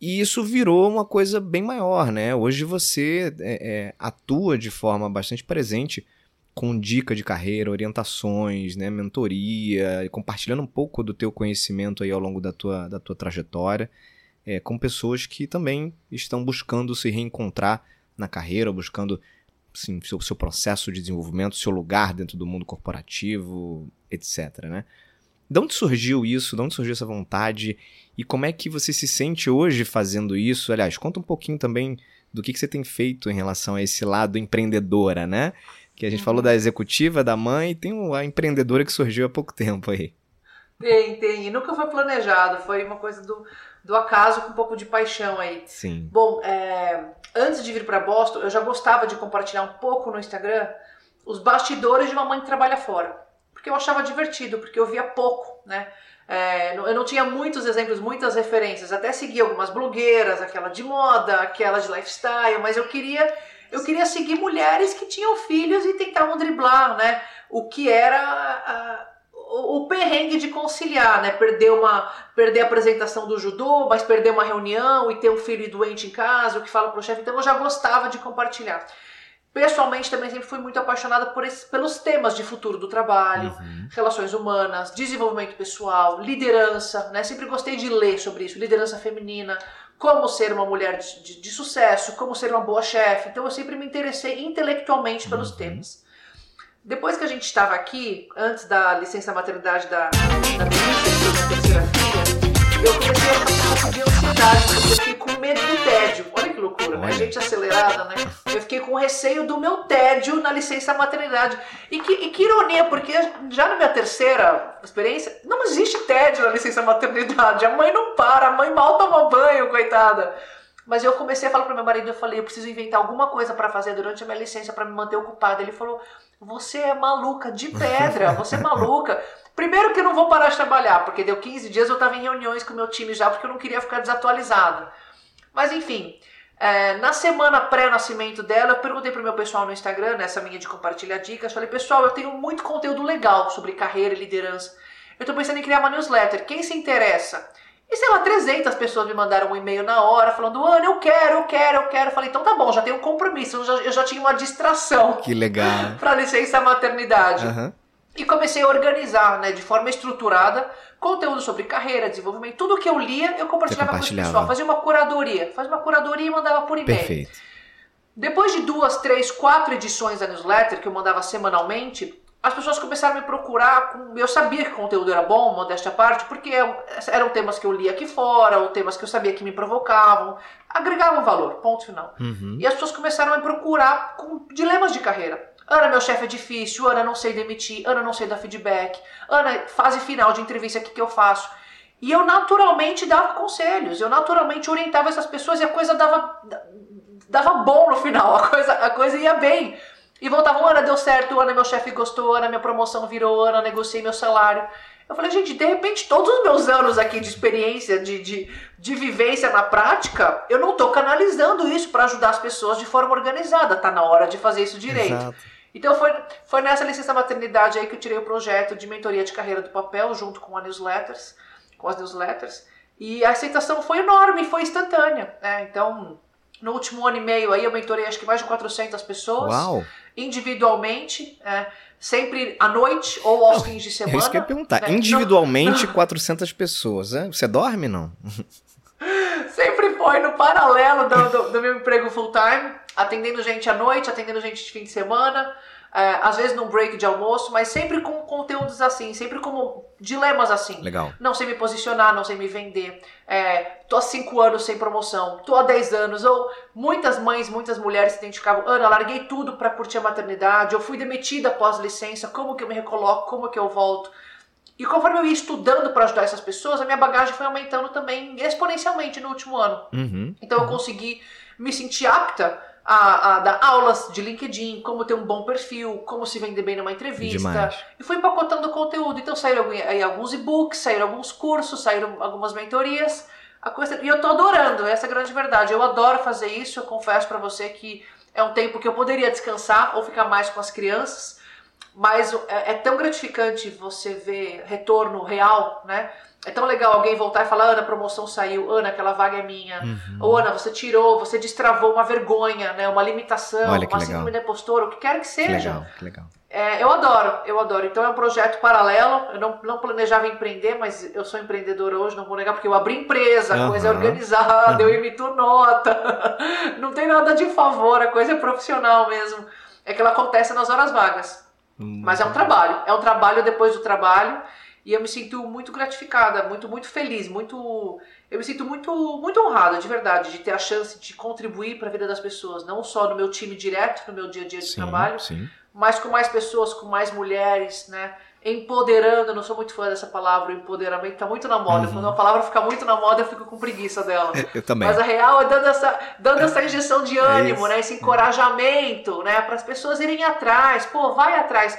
E isso virou uma coisa bem maior, né? Hoje você é, é, atua de forma bastante presente com dica de carreira, orientações, né, mentoria, compartilhando um pouco do teu conhecimento aí ao longo da tua, da tua trajetória, é, com pessoas que também estão buscando se reencontrar na carreira, buscando assim, seu, seu processo de desenvolvimento, seu lugar dentro do mundo corporativo, etc. Né? De onde surgiu isso? De onde surgiu essa vontade? E como é que você se sente hoje fazendo isso? Aliás, conta um pouquinho também do que, que você tem feito em relação a esse lado empreendedora, né? Que a gente uhum. falou da executiva, da mãe, e tem a empreendedora que surgiu há pouco tempo aí. Tem, tem. E nunca foi planejado, foi uma coisa do, do acaso com um pouco de paixão aí. Sim. Bom, é, antes de vir para Boston, eu já gostava de compartilhar um pouco no Instagram os bastidores de uma mãe que trabalha fora. Porque eu achava divertido, porque eu via pouco, né? É, eu não tinha muitos exemplos, muitas referências. Até segui algumas blogueiras, aquela de moda, aquela de lifestyle, mas eu queria eu queria seguir mulheres que tinham filhos e tentavam driblar, né? O que era a, o, perrengue de conciliar, né? Perder uma perder a apresentação do judô, mas perder uma reunião e ter um filho doente em casa, o que fala pro chefe. Então eu já gostava de compartilhar. Pessoalmente também sempre fui muito apaixonada por esses, pelos temas de futuro do trabalho, uhum. relações humanas, desenvolvimento pessoal, liderança, né? Sempre gostei de ler sobre isso, liderança feminina, como ser uma mulher de, de, de sucesso, como ser uma boa chefe. Então eu sempre me interessei intelectualmente pelos uhum. temas. Depois que a gente estava aqui, antes da licença maternidade da, da terceira filha, eu comecei a um pouco de ansiedade, porque eu fiquei com medo do tédio. Olha que loucura, né? Gente acelerada, né? Eu fiquei com receio do meu tédio na licença maternidade. E que, e que ironia, porque já na minha terceira experiência, não existe tédio na licença maternidade. A mãe não para, a mãe mal toma banho, coitada. Mas eu comecei a falar para meu marido, eu falei, eu preciso inventar alguma coisa para fazer durante a minha licença para me manter ocupada. Ele falou, você é maluca de pedra, você é maluca. Primeiro que eu não vou parar de trabalhar, porque deu 15 dias eu estava em reuniões com o meu time já, porque eu não queria ficar desatualizada. Mas enfim, é, na semana pré-nascimento dela, eu perguntei pro meu pessoal no Instagram, nessa minha de compartilhar dicas, falei, pessoal, eu tenho muito conteúdo legal sobre carreira e liderança. Eu tô pensando em criar uma newsletter. Quem se interessa? E sei lá, 300 pessoas me mandaram um e-mail na hora falando: Ana, eu quero, eu quero, eu quero. Eu falei: então tá bom, já tenho um compromisso, eu já, eu já tinha uma distração. Que legal. pra licença maternidade. Uhum. E comecei a organizar, né, de forma estruturada, conteúdo sobre carreira, desenvolvimento, tudo que eu lia, eu compartilhava, compartilhava. com o pessoal, fazia uma curadoria, fazia uma curadoria e mandava por e-mail. Perfeito. Depois de duas, três, quatro edições da newsletter que eu mandava semanalmente, as pessoas começaram a me procurar. Com, eu sabia que o conteúdo era bom, modéstia à parte, porque eram temas que eu lia aqui fora, ou temas que eu sabia que me provocavam, agregavam valor, ponto final. Uhum. E as pessoas começaram a me procurar com dilemas de carreira. Ana, meu chefe é difícil, Ana, não sei demitir, Ana, não sei dar feedback, Ana, fase final de entrevista, o que, que eu faço? E eu naturalmente dava conselhos, eu naturalmente orientava essas pessoas e a coisa dava, dava bom no final, a coisa, a coisa ia bem. E voltavam, Ana, deu certo, Ana, meu chefe gostou, Ana, minha promoção virou, Ana, negociei meu salário. Eu falei, gente, de repente, todos os meus anos aqui de experiência, de, de, de vivência na prática, eu não estou canalizando isso para ajudar as pessoas de forma organizada. Tá na hora de fazer isso direito. Exato. Então foi, foi nessa licença maternidade aí que eu tirei o projeto de mentoria de carreira do papel, junto com a newsletters, com as newsletters. E a aceitação foi enorme, foi instantânea. Né? Então, no último ano e meio aí eu mentorei acho que mais de 400 pessoas. Uau! Individualmente, é, sempre à noite ou aos fins de semana. É isso que eu ia perguntar. Né? Individualmente, 400 pessoas. Né? Você dorme, não? sempre foi no paralelo do, do, do meu emprego full time. atendendo gente à noite, atendendo gente de fim de semana, às vezes num break de almoço, mas sempre com conteúdos assim, sempre como dilemas assim. Legal. Não sei me posicionar, não sei me vender. É, tô há cinco anos sem promoção, tô há 10 anos. Ou muitas mães, muitas mulheres se identificavam, Ana, larguei tudo para curtir a maternidade, eu fui demitida após licença, como que eu me recoloco, como que eu volto? E conforme eu ia estudando para ajudar essas pessoas, a minha bagagem foi aumentando também exponencialmente no último ano. Uhum. Então eu consegui me sentir apta a, a, dar aulas de LinkedIn, como ter um bom perfil, como se vender bem numa entrevista. Demais. E fui empacotando conteúdo. Então saíram aí alguns e-books, saíram alguns cursos, saíram algumas mentorias. A coisa, e eu tô adorando, essa é a grande verdade. Eu adoro fazer isso, eu confesso para você que é um tempo que eu poderia descansar ou ficar mais com as crianças, mas é, é tão gratificante você ver retorno real, né? É tão legal alguém voltar e falar, Ana, a promoção saiu, Ana, aquela vaga é minha. Uhum. Ou Ana, você tirou, você destravou uma vergonha, né? Uma limitação, Olha, uma síndrome de impostor, o que quer que seja. Que legal, que legal. É, eu adoro, eu adoro. Então é um projeto paralelo. Eu não, não planejava empreender, mas eu sou empreendedora hoje, não vou negar, porque eu abri empresa, a uhum. coisa é organizada, uhum. eu emito nota. não tem nada de favor, a coisa é profissional mesmo. É que ela acontece nas horas vagas. Mas é um trabalho. É um trabalho depois do trabalho. E eu me sinto muito gratificada, muito, muito feliz, muito. Eu me sinto muito, muito honrada, de verdade, de ter a chance de contribuir para a vida das pessoas, não só no meu time direto, no meu dia a dia de sim, trabalho, sim. mas com mais pessoas, com mais mulheres, né? Empoderando, eu não sou muito fã dessa palavra, empoderamento está muito na moda. Uhum. Quando uma palavra fica muito na moda, eu fico com preguiça dela. Eu também. Mas a real é dando essa, dando essa injeção de é ânimo, é né? Esse encorajamento, né? Para as pessoas irem atrás. Pô, vai atrás.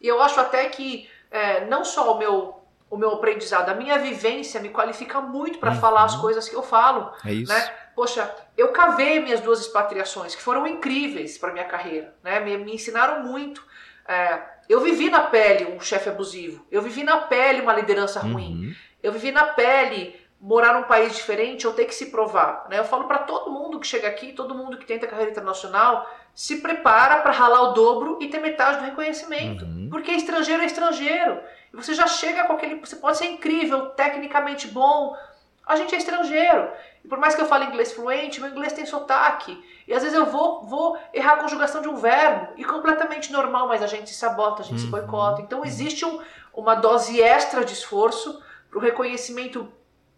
E eu acho até que é, não só o meu o meu aprendizado, a minha vivência me qualifica muito para uhum. falar as coisas que eu falo. É isso. Né? Poxa, eu cavei minhas duas expatriações, que foram incríveis para minha carreira, né? me, me ensinaram muito. É, eu vivi na pele um chefe abusivo, eu vivi na pele uma liderança ruim, uhum. eu vivi na pele morar num país diferente ou ter que se provar. Né? Eu falo para todo mundo que chega aqui, todo mundo que tenta carreira internacional, se prepara para ralar o dobro e ter metade do reconhecimento. Uhum. Porque estrangeiro é estrangeiro. E você já chega com aquele. Você pode ser incrível, tecnicamente bom. A gente é estrangeiro. E por mais que eu fale inglês fluente, meu inglês tem sotaque. E às vezes eu vou, vou errar a conjugação de um verbo. E completamente normal, mas a gente se sabota, a gente uhum. se boicota. Então existe um, uma dose extra de esforço para o reconhecimento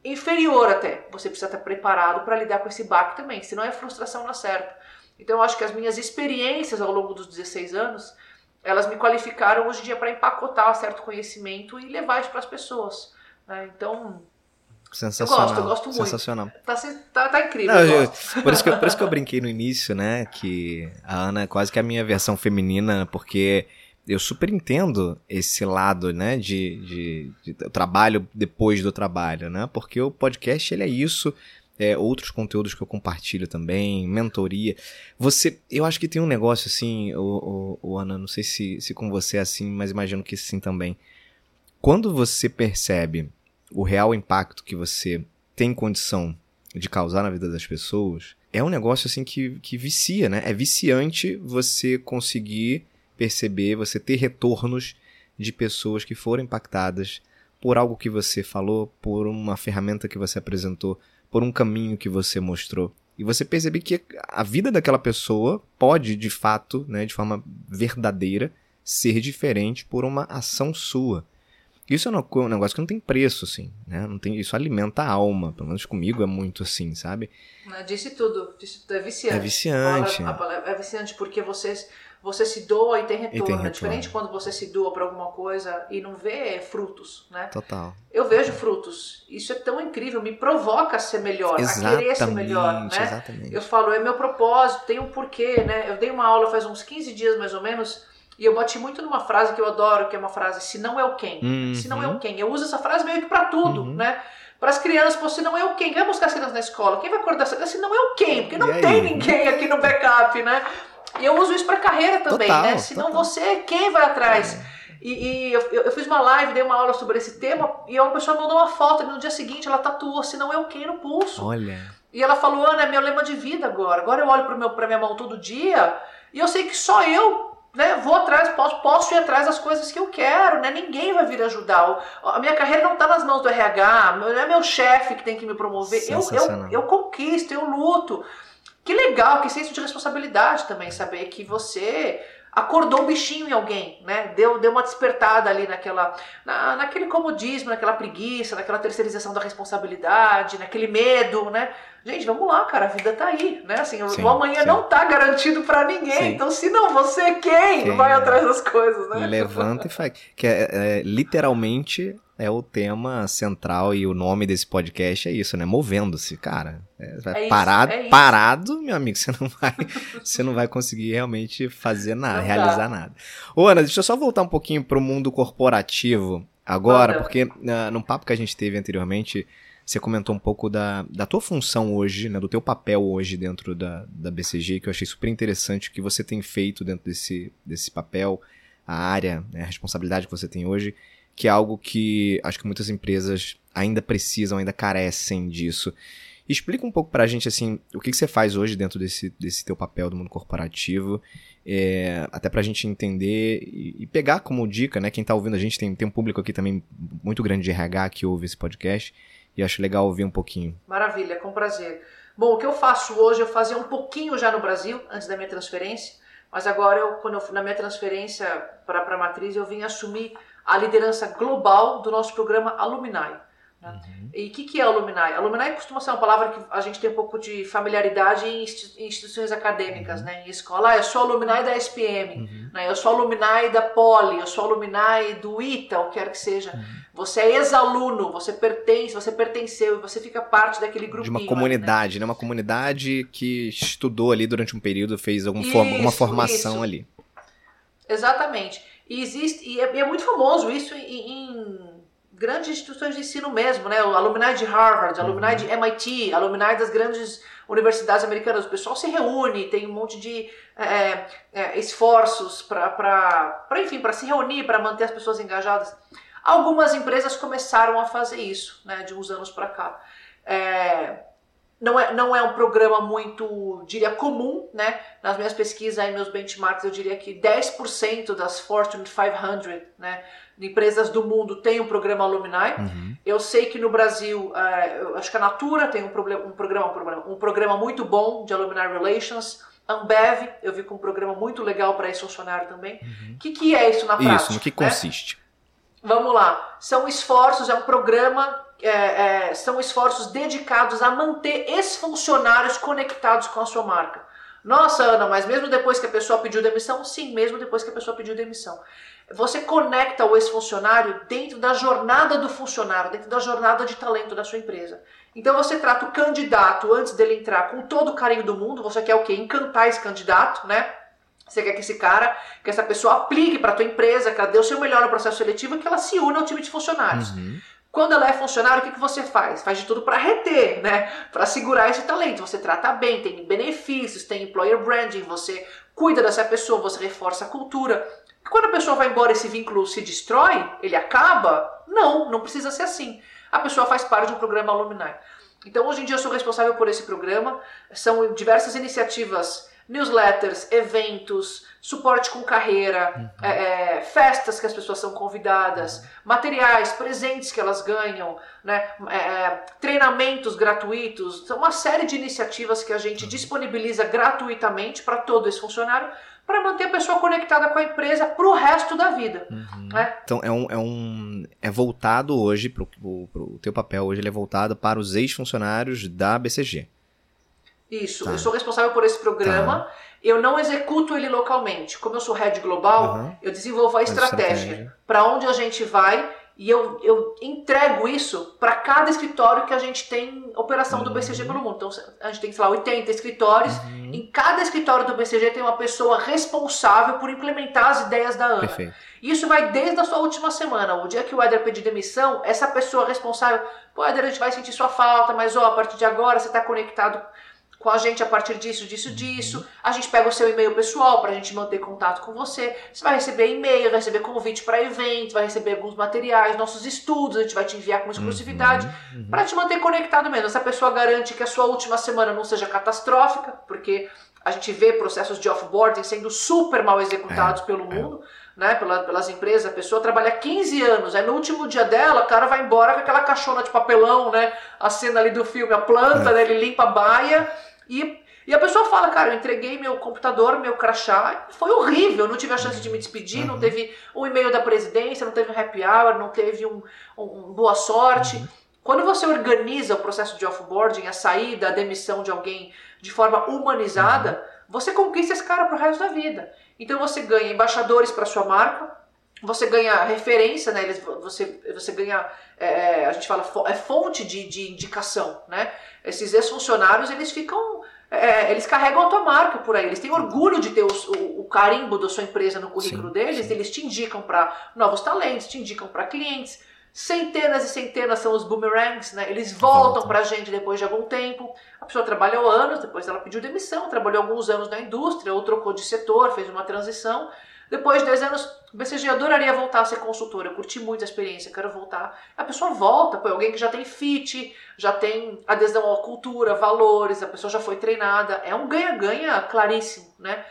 inferior até. Você precisa estar preparado para lidar com esse baque também, senão é frustração na certa. Então eu acho que as minhas experiências ao longo dos 16 anos, elas me qualificaram hoje em dia para empacotar certo conhecimento e levar isso para as pessoas. Né? Então, Sensacional. Eu gosto, eu gosto muito. Sensacional. Tá, tá, tá incrível. Não, eu, por, isso que eu, por isso que eu brinquei no início, né? Que a Ana é quase que a minha versão feminina, porque eu super entendo esse lado, né? De, de, de, trabalho depois do trabalho, né? Porque o podcast ele é isso é, outros conteúdos que eu compartilho também, mentoria. Você, eu acho que tem um negócio assim, o, o, o Ana, não sei se, se com você é assim, mas imagino que sim também. Quando você percebe o real impacto que você tem condição de causar na vida das pessoas, é um negócio assim que, que vicia, né? É viciante você conseguir perceber, você ter retornos de pessoas que foram impactadas por algo que você falou, por uma ferramenta que você apresentou, por um caminho que você mostrou. E você perceber que a vida daquela pessoa pode, de fato, né, de forma verdadeira, ser diferente por uma ação sua. Isso é um negócio que não tem preço, assim, né? Não tem, isso alimenta a alma, pelo menos comigo é muito assim, sabe? Disse tudo, disse tudo, é viciante. É viciante. A palavra, é viciante porque vocês você se doa e tem retorno. E tem retorno. É diferente quando você se doa para alguma coisa e não vê frutos, né? Total. Eu vejo frutos. Isso é tão incrível, me provoca a ser melhor, exatamente, a querer ser melhor, né? Exatamente. Eu falo, é meu propósito, tem um porquê, né? Eu dei uma aula faz uns 15 dias mais ou menos e eu bati muito numa frase que eu adoro, que é uma frase se não é o quem. Uhum. Se não é o quem. Eu uso essa frase meio que para tudo, uhum. né? Para as crianças, pô, se não é o quem, quem vai buscar as crianças na escola? Quem vai acordar Se não é o quem, porque não tem ninguém aqui no backup, né? E eu uso isso para carreira também, total, né? Senão total. você quem vai atrás. É. E, e eu, eu, fiz uma live, dei uma aula sobre esse tema, e uma pessoa mandou uma foto, e no dia seguinte ela tatuou, se não é quem no pulso. Olha. E ela falou, Ana, é meu lema de vida agora. Agora eu olho para minha mão todo dia, e eu sei que só eu né, vou atrás, posso, posso ir atrás das coisas que eu quero, né? Ninguém vai vir ajudar. A minha carreira não está nas mãos do RH, não é meu chefe que tem que me promover. Eu, eu, eu conquisto, eu luto. Que legal, que senso de responsabilidade também, saber que você acordou o bichinho em alguém, né? Deu, deu uma despertada ali naquela, na, naquele comodismo, naquela preguiça, naquela terceirização da responsabilidade, naquele medo, né? Gente, vamos lá, cara, a vida tá aí, né? Assim, sim, o amanhã sim. não tá garantido para ninguém. Sim. Então, se não você, quem, quem vai é? atrás das coisas, né? Levanta e faz. Que é, é, literalmente é o tema central e o nome desse podcast é isso, né? Movendo-se, cara. É, é parado, isso, é parado, meu amigo, você não vai, você não vai conseguir realmente fazer nada, não realizar dá. nada. Ô, Ana, deixa eu só voltar um pouquinho pro mundo corporativo agora, porque uh, no papo que a gente teve anteriormente, você comentou um pouco da, da tua função hoje, né, do teu papel hoje dentro da, da BCG, que eu achei super interessante o que você tem feito dentro desse, desse papel, a área, né, a responsabilidade que você tem hoje que é algo que acho que muitas empresas ainda precisam, ainda carecem disso. Explica um pouco pra gente, assim, o que, que você faz hoje dentro desse, desse teu papel do mundo corporativo, é, até pra gente entender e, e, pegar como dica, né, quem tá ouvindo a gente, tem, tem um público aqui também muito grande de RH que ouve esse podcast, e acho legal ouvir um pouquinho. Maravilha, com prazer. Bom, o que eu faço hoje, eu fazia um pouquinho já no Brasil, antes da minha transferência, mas agora, eu, quando eu, na minha transferência para a matriz, eu vim assumir a liderança global do nosso programa Alumni. Né? Uhum. E o que, que é Alumni? Alumni costuma ser uma palavra que a gente tem um pouco de familiaridade em instituições acadêmicas, uhum. né? em escola. Ah, eu sou alumni da SPM, uhum. né? eu sou alumni da Poli, eu sou alumni do ITA, o que quer que seja. Uhum. Você é ex-aluno, você pertence, você pertenceu, você fica parte daquele grupo. De uma comunidade, né? né? Uma comunidade que estudou ali durante um período, fez algum isso, forma, alguma formação isso. ali. Exatamente. E existe e é, e é muito famoso isso em, em, grandes instituições de ensino mesmo, né? O alumni de Harvard, uhum. alumni de MIT, alumni das grandes universidades americanas. O pessoal se reúne, tem um monte de é, é, esforços para, enfim, para se reunir, para manter as pessoas engajadas. Algumas empresas começaram a fazer isso, né? De uns anos para cá. É, não é, não é um programa muito, diria, comum, né? Nas minhas pesquisas e meus benchmarks, eu diria que 10% das Fortune 500, né? De empresas do mundo tem um programa Alumni. Uhum. Eu sei que no Brasil, uh, acho que a Natura tem um, problema, um, programa, um, programa, um programa muito bom de Alumni Relations. Ambev, eu vi com um programa muito legal para esse funcionário também. O uhum. que, que é isso na prática? Isso, no que consiste? Né? Vamos lá. São esforços, é um programa é, é, são esforços dedicados a manter esses funcionários conectados com a sua marca. Nossa, Ana, mas mesmo depois que a pessoa pediu demissão? Sim, mesmo depois que a pessoa pediu demissão. Você conecta o ex-funcionário dentro da jornada do funcionário, dentro da jornada de talento da sua empresa. Então você trata o candidato antes dele entrar com todo o carinho do mundo. Você quer o quê? Encantar esse candidato, né? Você quer que esse cara, que essa pessoa aplique para a tua empresa, que ela dê o seu melhor no processo seletivo e que ela se una ao time de funcionários. Uhum. Quando ela é funcionário, o que, que você faz? Faz de tudo para reter, né? Para segurar esse talento. Você trata bem, tem benefícios, tem employer branding, você cuida dessa pessoa, você reforça a cultura. Quando a pessoa vai embora esse vínculo se destrói, ele acaba? Não, não precisa ser assim. A pessoa faz parte de um programa alumni. Então, hoje em dia, eu sou responsável por esse programa. São diversas iniciativas newsletters, eventos, suporte com carreira, uhum. é, é, festas que as pessoas são convidadas, uhum. materiais, presentes que elas ganham, né, é, é, treinamentos gratuitos, são uma série de iniciativas que a gente uhum. disponibiliza gratuitamente para todo esse funcionário para manter a pessoa conectada com a empresa para o resto da vida. Uhum. Né? Então é um, é um é voltado hoje para o teu papel hoje ele é voltado para os ex-funcionários da BCG. Isso, tá. eu sou responsável por esse programa. Tá. Eu não executo ele localmente. Como eu sou head global, uhum. eu desenvolvo a estratégia, estratégia. para onde a gente vai e eu, eu entrego isso para cada escritório que a gente tem operação uhum. do BCG pelo mundo. Então a gente tem, sei lá, 80 escritórios. Uhum. Em cada escritório do BCG tem uma pessoa responsável por implementar as ideias da Ana. Perfeito. Isso vai desde a sua última semana. O dia que o Éder pedir demissão, essa pessoa responsável, pô, Éder, a gente vai sentir sua falta, mas ó, a partir de agora você está conectado com a gente a partir disso, disso, uhum. disso. A gente pega o seu e-mail pessoal para a gente manter contato com você. Você vai receber e-mail, vai receber convite para eventos, vai receber alguns materiais, nossos estudos, a gente vai te enviar com exclusividade uhum. uhum. para te manter conectado mesmo. Essa pessoa garante que a sua última semana não seja catastrófica, porque a gente vê processos de offboarding sendo super mal executados é, pelo é. mundo. Né, pela, pelas empresas, a pessoa trabalha 15 anos, aí no último dia dela, o cara vai embora com aquela caixona de papelão, né? A cena ali do filme, a planta, é. né, ele limpa a baia, e E a pessoa fala, cara, eu entreguei meu computador, meu crachá, foi horrível, não tive a chance de me despedir, uhum. não teve um e-mail da presidência, não teve um happy hour, não teve um, um, boa sorte. Uhum. Quando você organiza o processo de offboarding, a saída, a demissão de alguém de forma humanizada, uhum. você conquista esse cara pro resto da vida. Então você ganha embaixadores para sua marca, você ganha referência, né? Você, você ganha, é, a gente fala, é fonte de, de indicação, né? Esses ex-funcionários, eles ficam, é, eles carregam a tua marca por aí, eles têm orgulho de ter o, o, o carimbo da sua empresa no currículo sim, deles, sim. eles te indicam para novos talentos, te indicam para clientes, Centenas e centenas são os boomerangs, né? Eles voltam Volta. pra gente depois de algum tempo. A pessoa trabalhou anos, depois ela pediu demissão, trabalhou alguns anos na indústria, ou trocou de setor, fez uma transição. Depois de 10 anos, BCG, adoraria voltar a ser consultora, eu curti muito a experiência, quero voltar. A pessoa volta, pô, alguém que já tem fit, já tem adesão à cultura, valores, a pessoa já foi treinada. É um ganha-ganha claríssimo, né?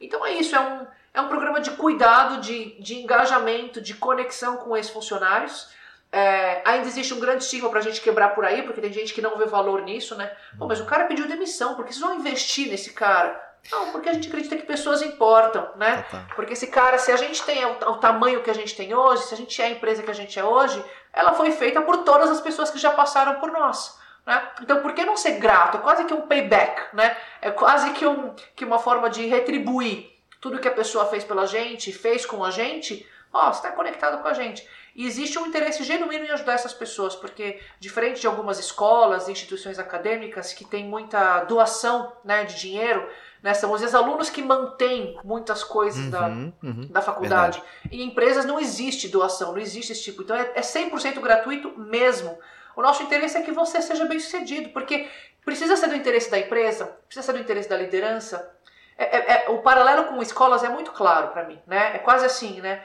Então é isso, é um, é um programa de cuidado, de, de engajamento, de conexão com ex-funcionários. É, ainda existe um grande estigma pra gente quebrar por aí, porque tem gente que não vê valor nisso, né? Pô, mas o cara pediu demissão, por que vocês vão investir nesse cara? Não, porque a gente acredita que pessoas importam, né? Ah, tá. Porque esse cara, se a gente tem o, o, tamanho que a gente tem hoje, se a gente é a empresa que a gente é hoje, ela foi feita por todas as pessoas que já passaram por nós. Né? Então, por que não ser grato? É quase que um payback, né? É quase que, um, que uma forma de retribuir tudo que a pessoa fez pela gente, fez com a gente. Ó, você está conectado com a gente. E existe um interesse genuíno em ajudar essas pessoas, porque diferente de algumas escolas, instituições acadêmicas que têm muita doação né, de dinheiro, né, são os ex-alunos que mantêm muitas coisas uhum, da, uhum, da faculdade. Verdade. Em empresas não existe doação, não existe esse tipo. Então é, é 100% gratuito mesmo. O nosso interesse é que você seja bem sucedido, porque precisa ser do interesse da empresa, precisa ser do interesse da liderança. É, é, é o paralelo com escolas é muito claro para mim, né? É quase assim, né?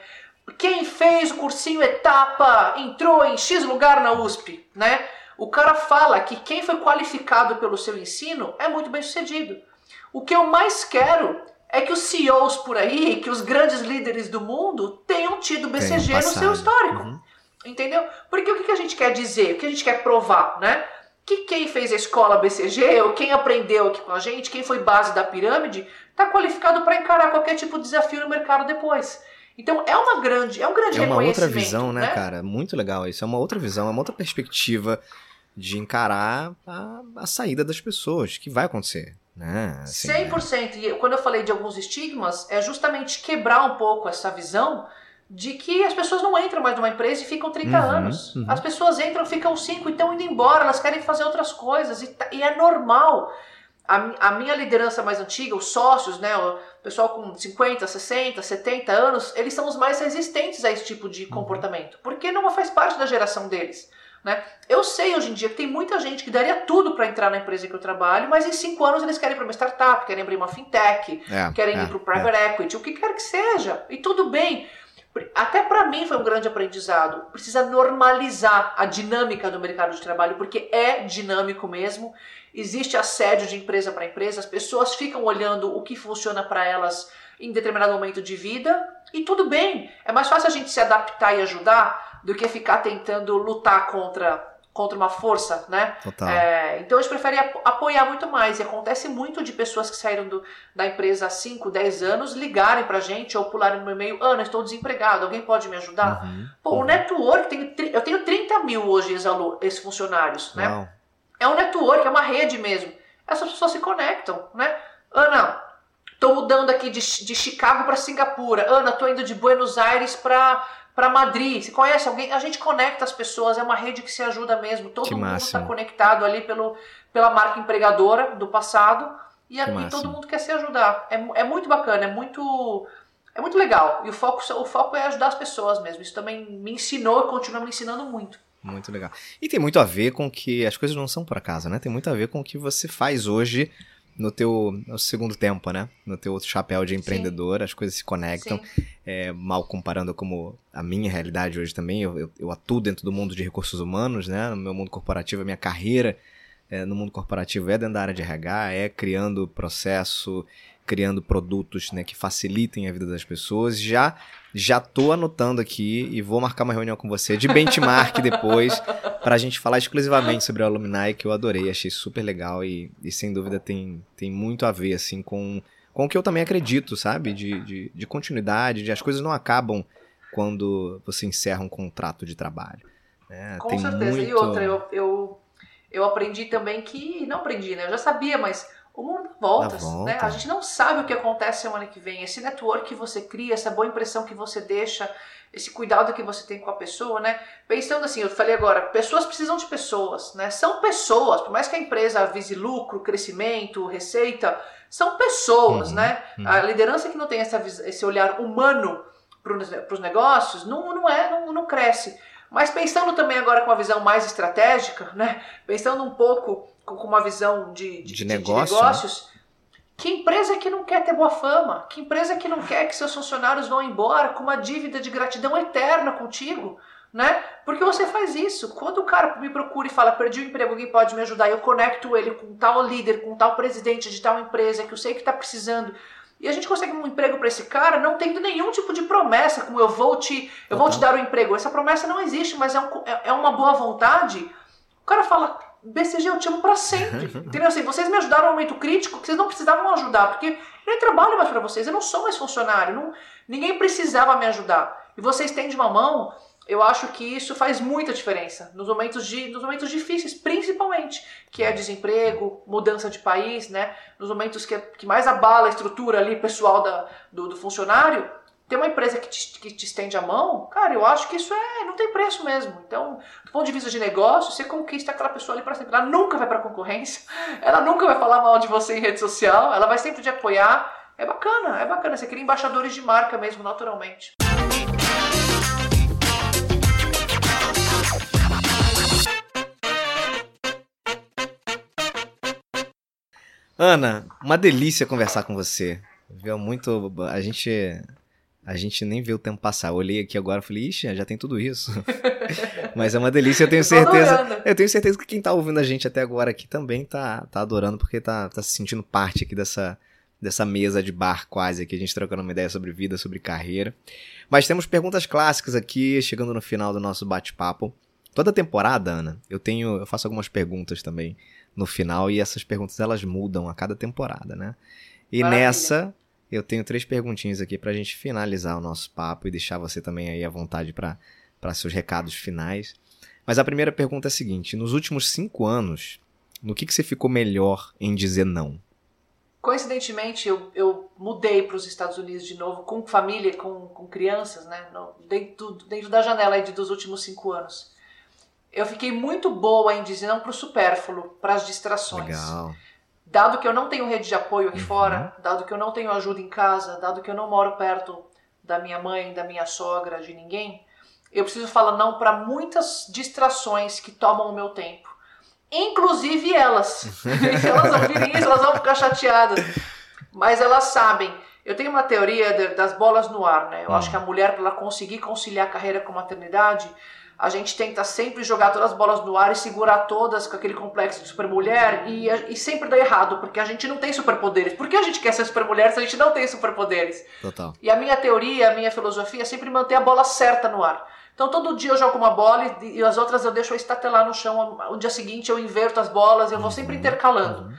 Quem fez o cursinho etapa entrou em X lugar na USP, né? O cara fala que quem foi qualificado pelo seu ensino é muito bem sucedido. O que eu mais quero é que os CEOs por aí, que os grandes líderes do mundo tenham tido BCG no seu histórico. Uhum. Entendeu? Porque o que a gente quer dizer? O que a gente quer provar, né? Que quem fez a escola BCG, ou quem aprendeu aqui com a gente, quem foi base da pirâmide, está qualificado para encarar qualquer tipo de desafio no mercado depois. Então é uma grande, é um grande É uma outra visão, né, né, cara? Muito legal isso. É uma outra visão, é uma outra perspectiva de encarar a, a saída das pessoas, que vai acontecer. Né? Assim, 100%. É. E quando eu falei de alguns estigmas, é justamente quebrar um pouco essa visão de que as pessoas não entram mais numa empresa e ficam 30 uhum, anos. Uhum. As pessoas entram, ficam 5 e estão indo embora, elas querem fazer outras coisas. E, tá, e é normal a, a, minha liderança mais antiga, os sócios, né, o pessoal com 50, 60, 70 anos, eles são os mais resistentes a esse tipo de uhum. comportamento, porque não faz parte da geração deles. Né? Eu sei hoje em dia que tem muita gente que daria tudo para entrar na empresa que eu trabalho, mas em cinco anos eles querem ir para uma startup, querem abrir uma fintech, é, querem é, ir para o private é. equity, o que quer que seja. E tudo bem. Até para mim foi um grande aprendizado. Precisa normalizar a dinâmica do mercado de trabalho, porque é dinâmico mesmo existe assédio de empresa para empresa, as pessoas ficam olhando o que funciona para elas em determinado momento de vida e tudo bem. É mais fácil a gente se adaptar e ajudar do que ficar tentando lutar contra contra uma força, né? É, então a gente prefere apoiar muito mais. E acontece muito de pessoas que saíram do, da empresa há 5, 10 anos ligarem pra gente ou pularem no e-mail, Ana, estou desempregado, alguém pode me ajudar? Uhum, Pô, uhum. o network, tem, eu tenho 30 mil hoje ex-funcionários, né? É um network, é uma rede mesmo. Essas pessoas se conectam, né? Ana, tô mudando aqui de, de Chicago para Singapura. Ana, tô indo de Buenos Aires para para Madrid. Você conhece alguém? A gente conecta as pessoas, é uma rede que se ajuda mesmo. Todo que mundo está conectado ali pelo, pela marca empregadora do passado e, a, e todo mundo quer se ajudar. É, é muito bacana, é muito é muito legal. E o foco, o foco é ajudar as pessoas mesmo. Isso também me ensinou e continua me ensinando muito. Muito legal. E tem muito a ver com que as coisas não são por acaso, né? Tem muito a ver com o que você faz hoje no teu no segundo tempo, né? No teu outro chapéu de empreendedor, Sim. as coisas se conectam. É, mal comparando como a minha realidade hoje também, eu, eu, eu, atuo dentro do mundo de recursos humanos, né? No meu mundo corporativo, a minha carreira é, no mundo corporativo é dentro da área de RH, é criando processo, criando produtos né, que facilitem a vida das pessoas. Já já tô anotando aqui e vou marcar uma reunião com você de benchmark depois para a gente falar exclusivamente sobre o Alumni, que eu adorei, achei super legal e, e sem dúvida tem, tem muito a ver assim com, com o que eu também acredito, sabe? De, de, de continuidade, de as coisas não acabam quando você encerra um contrato de trabalho. Né? Com tem certeza. Muito... E outra, eu, eu, eu aprendi também que. Não aprendi, né? Eu já sabia, mas o mundo volta, volta. Né? A gente não sabe o que acontece semana que vem. Esse network que você cria, essa boa impressão que você deixa, esse cuidado que você tem com a pessoa, né? Pensando assim, eu falei agora, pessoas precisam de pessoas, né? São pessoas, por mais que a empresa vise lucro, crescimento, receita, são pessoas, uhum, né? Uhum. A liderança que não tem essa, esse olhar humano para os negócios não, não é, não, não cresce. Mas pensando também agora com uma visão mais estratégica, né? Pensando um pouco com uma visão de, de, de, negócio, de negócios, né? que empresa que não quer ter boa fama? Que empresa que não quer que seus funcionários vão embora com uma dívida de gratidão eterna contigo? Né? Porque você faz isso. Quando o cara me procura e fala, perdi o emprego, alguém pode me ajudar, eu conecto ele com tal líder, com tal presidente de tal empresa que eu sei que está precisando e a gente consegue um emprego para esse cara não tendo nenhum tipo de promessa, como eu vou te, eu vou te dar o um emprego. Essa promessa não existe, mas é, um, é, é uma boa vontade. O cara fala, BCG, eu te amo pra sempre. Entendeu? Assim, vocês me ajudaram no momento crítico que vocês não precisavam ajudar, porque eu nem trabalho mais para vocês, eu não sou mais funcionário, não, ninguém precisava me ajudar. E vocês têm de uma mão eu acho que isso faz muita diferença nos momentos, de, nos momentos difíceis, principalmente, que é desemprego, mudança de país, né? Nos momentos que, que mais abala a estrutura ali pessoal da, do, do funcionário, ter uma empresa que te, que te estende a mão, cara, eu acho que isso é não tem preço mesmo. Então, do ponto de vista de negócio, você conquista aquela pessoa ali para sempre. Ela nunca vai para concorrência, ela nunca vai falar mal de você em rede social, ela vai sempre te apoiar. É bacana, é bacana. Você cria embaixadores de marca mesmo, naturalmente. Ana, uma delícia conversar com você. Viu muito. A gente. A gente nem vê o tempo passar. Eu olhei aqui agora e falei, ixi, já tem tudo isso. Mas é uma delícia, eu tenho certeza. Eu tenho certeza que quem tá ouvindo a gente até agora aqui também tá, tá adorando, porque tá, tá se sentindo parte aqui dessa, dessa mesa de bar quase aqui, a gente trocando uma ideia sobre vida, sobre carreira. Mas temos perguntas clássicas aqui, chegando no final do nosso bate-papo. Toda temporada, Ana, eu tenho. Eu faço algumas perguntas também no final e essas perguntas elas mudam a cada temporada, né? E Maravilha. nessa eu tenho três perguntinhas aqui para a gente finalizar o nosso papo e deixar você também aí à vontade para seus recados finais. Mas a primeira pergunta é a seguinte: nos últimos cinco anos, no que, que você ficou melhor em dizer não? Coincidentemente, eu, eu mudei para os Estados Unidos de novo, com família, com, com crianças, né? No, dentro, dentro da janela aí de, dos últimos cinco anos eu fiquei muito boa em dizer não para o supérfluo, para as distrações. Legal. Dado que eu não tenho rede de apoio aqui uhum. fora, dado que eu não tenho ajuda em casa, dado que eu não moro perto da minha mãe, da minha sogra, de ninguém, eu preciso falar não para muitas distrações que tomam o meu tempo. Inclusive elas. Se elas ouvirem isso, elas vão ficar chateadas. Mas elas sabem. Eu tenho uma teoria das bolas no ar, né? Eu hum. acho que a mulher, para ela conseguir conciliar a carreira com a maternidade, a gente tenta sempre jogar todas as bolas no ar e segurar todas com aquele complexo de supermulher e, e sempre dá errado, porque a gente não tem superpoderes. Por que a gente quer ser supermulher se a gente não tem superpoderes? Total. E a minha teoria, a minha filosofia é sempre manter a bola certa no ar. Então todo dia eu jogo uma bola e, e as outras eu deixo estatelar no chão. O dia seguinte eu inverto as bolas, eu vou sempre intercalando. Uhum.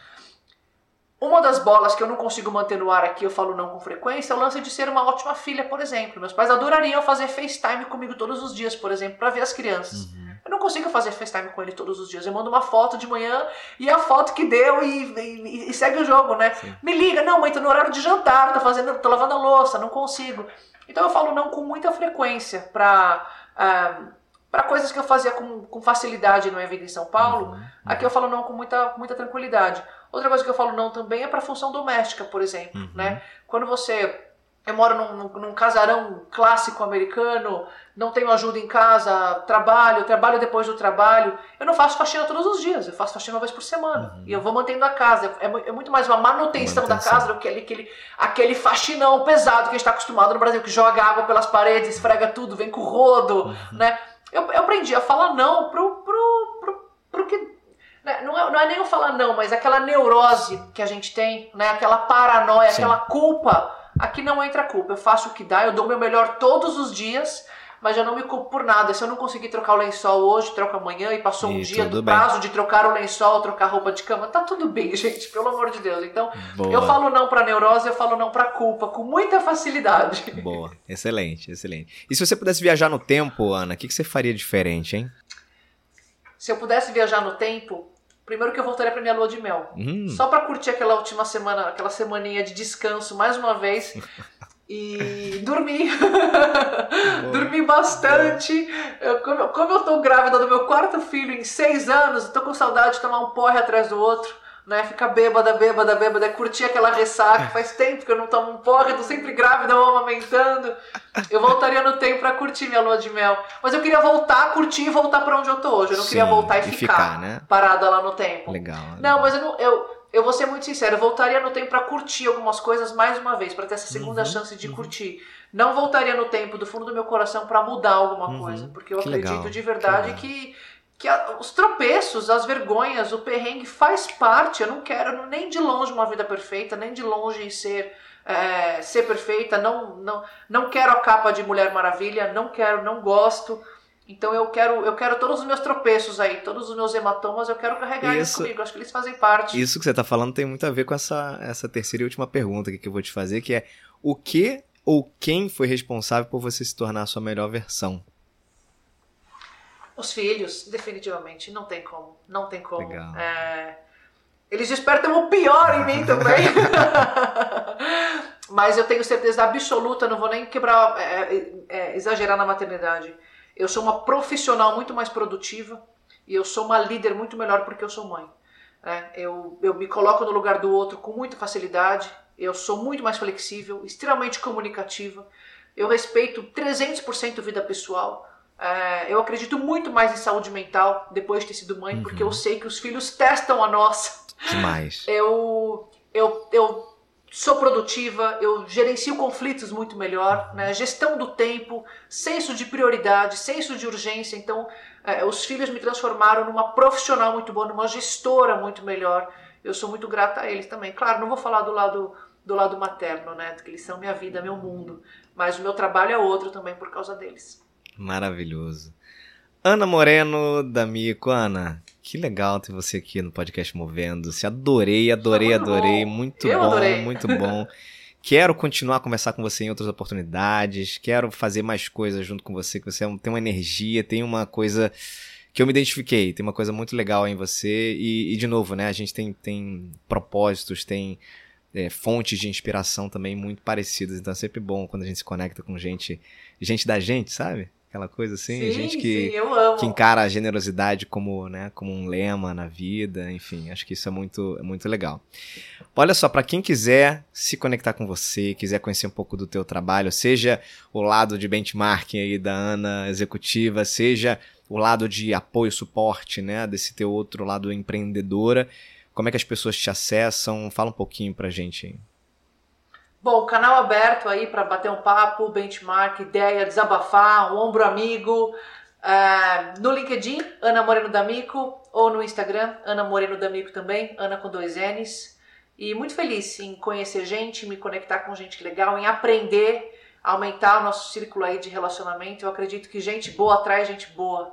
Uma das bolas que eu não consigo manter no ar aqui, eu falo não com frequência, é o lance de ser uma ótima filha, por exemplo. Meus pais adorariam fazer FaceTime comigo todos os dias, por exemplo, para ver as crianças. Uhum. Eu não consigo fazer FaceTime com ele todos os dias. Eu mando uma foto de manhã e a foto que deu e, e, e segue o jogo, né? Sim. Me liga, não, mãe, tô no horário de jantar, tô fazendo, tô lavando a louça, não consigo. Então eu falo não com muita frequência para uh, ah, para coisas que eu fazia com, com facilidade no minha vida em São Paulo. Uhum. Aqui eu falo não com muita, muita tranquilidade. Outra coisa que eu falo não também é para função doméstica, por exemplo, uhum. né? Quando você eu moro num, num, casarão clássico americano, não tenho ajuda em casa, trabalho, trabalho depois do trabalho. Eu não faço faxina todos os dias, eu faço faxina uma vez por semana. Uhum. E eu vou mantendo a casa. É, é muito mais uma manutenção, manutenção, da casa do que aquele, aquele, aquele faxinão pesado que a gente está acostumado no Brasil, que joga água pelas paredes, esfrega tudo, vem com rodo, uhum. né? Eu, eu aprendi a falar não pro, pro, pro, pro que não é, não é nem eu falar não, mas aquela neurose que a gente tem, né? aquela paranoia, Sim. aquela culpa. Aqui não entra culpa. Eu faço o que dá, eu dou o meu melhor todos os dias mas eu não me culpo por nada. Se eu não conseguir trocar o lençol hoje, troco amanhã e passou e um dia do bem. prazo de trocar o lençol, trocar roupa de cama, tá tudo bem, gente, pelo amor de Deus. Então, Boa. eu falo não pra neurose, eu falo não pra culpa, com muita facilidade. Boa, excelente, excelente. E se você pudesse viajar no tempo, Ana, o que, que você faria diferente, hein? Se eu pudesse viajar no tempo, Primeiro que eu voltaria pra minha lua de mel. Hum. Só pra curtir aquela última semana, aquela semaninha de descanso mais uma vez. e dormi. dormi bastante. Eu, como, eu tô grávida do meu quarto filho em seis anos, tô com saudade de tomar um porre atrás do outro. Né, ficar bêbada, bêbada, bêbada, curtir aquela ressaca. Faz tempo que eu não tomo um porre, tô sempre grávida ou amamentando. Eu voltaria no tempo para curtir minha lua de mel. Mas eu queria voltar, curtir e voltar para onde eu tô hoje. Eu não Sim, queria voltar e, e ficar, ficar né? parada lá no tempo. Legal. Não, mas eu não. Eu, eu vou ser muito sincero, eu voltaria no tempo para curtir algumas coisas mais uma vez, para ter essa segunda uhum, chance de uhum. curtir. Não voltaria no tempo do fundo do meu coração para mudar alguma uhum, coisa, porque eu acredito legal, de verdade que, que, a, os tropeços, as vergonhas, o perrengue faz parte. Eu não quero nem de longe uma vida perfeita, nem de longe ser é, ser perfeita. Não, não, não quero a capa de Mulher Maravilha, não quero, não gosto. Então eu quero, eu quero todos os meus tropeços aí, todos os meus hematomas, eu quero carregar isso, comigo. Acho que eles fazem parte. Isso que você está falando tem muito a ver com essa, essa terceira e última pergunta que eu vou te fazer, que é o que ou quem foi responsável por você se tornar a sua melhor versão? Os filhos, definitivamente. Não tem como. Não tem como. Legal. É... Eles despertam o pior em mim também. Mas eu tenho certeza absoluta, não vou nem quebrar, é, é, é exagerar na maternidade eu sou uma profissional muito mais produtiva e eu sou uma líder muito melhor porque eu sou mãe. É, eu, eu me coloco no lugar do outro com muita facilidade, eu sou muito mais flexível, extremamente comunicativa, eu respeito 300% vida pessoal, eu acredito muito mais em saúde mental depois de ter sido mãe, uhum. porque eu sei que os filhos testam a nossa. Demais. Eu, eu, eu sou produtiva, eu gerencio conflitos muito melhor, né? gestão do tempo, senso de prioridade, senso de urgência. Então, é, os filhos me transformaram numa profissional muito boa, numa gestora muito melhor. Eu sou muito grata a eles também. Claro, não vou falar do lado do lado materno, né? Que eles são minha vida, meu mundo. Mas o meu trabalho é outro também por causa deles. Maravilhoso. Ana Moreno da Mico. Ana, que legal ter você aqui no podcast Movendo-se. Adorei, adorei, adorei. Muito Eu bom, adorei. muito bom. Quero continuar a conversar com você em outras oportunidades. Quero fazer mais coisas junto com você, que você é tem uma energia, tem uma coisa que eu me identifiquei. Tem uma coisa muito legal em você. E, e de novo, né? A gente tem, tem propósitos, tem é, fontes de inspiração também muito parecidas. Então é sempre bom quando a gente se conecta com gente, gente da gente, sabe? Aquela coisa assim, sim, gente que, sim, que encara a generosidade como, né, como um lema na vida, enfim, acho que isso é muito, é muito legal. Olha só, para quem quiser se conectar com você, quiser conhecer um pouco do teu trabalho, seja o lado de benchmarking aí da Ana executiva, seja o lado de apoio, suporte, né, desse teu outro lado empreendedora, como é que as pessoas te acessam? Fala um pouquinho pra gente aí. Bom, canal aberto aí para bater um papo, benchmark, ideia, desabafar, um ombro amigo. Uh, no LinkedIn, Ana Moreno D'Amico, ou no Instagram, Ana Moreno D'Amico também, Ana com dois N's. E muito feliz em conhecer gente, me conectar com gente legal, em aprender, aumentar o nosso círculo aí de relacionamento. Eu acredito que gente boa atrai gente boa.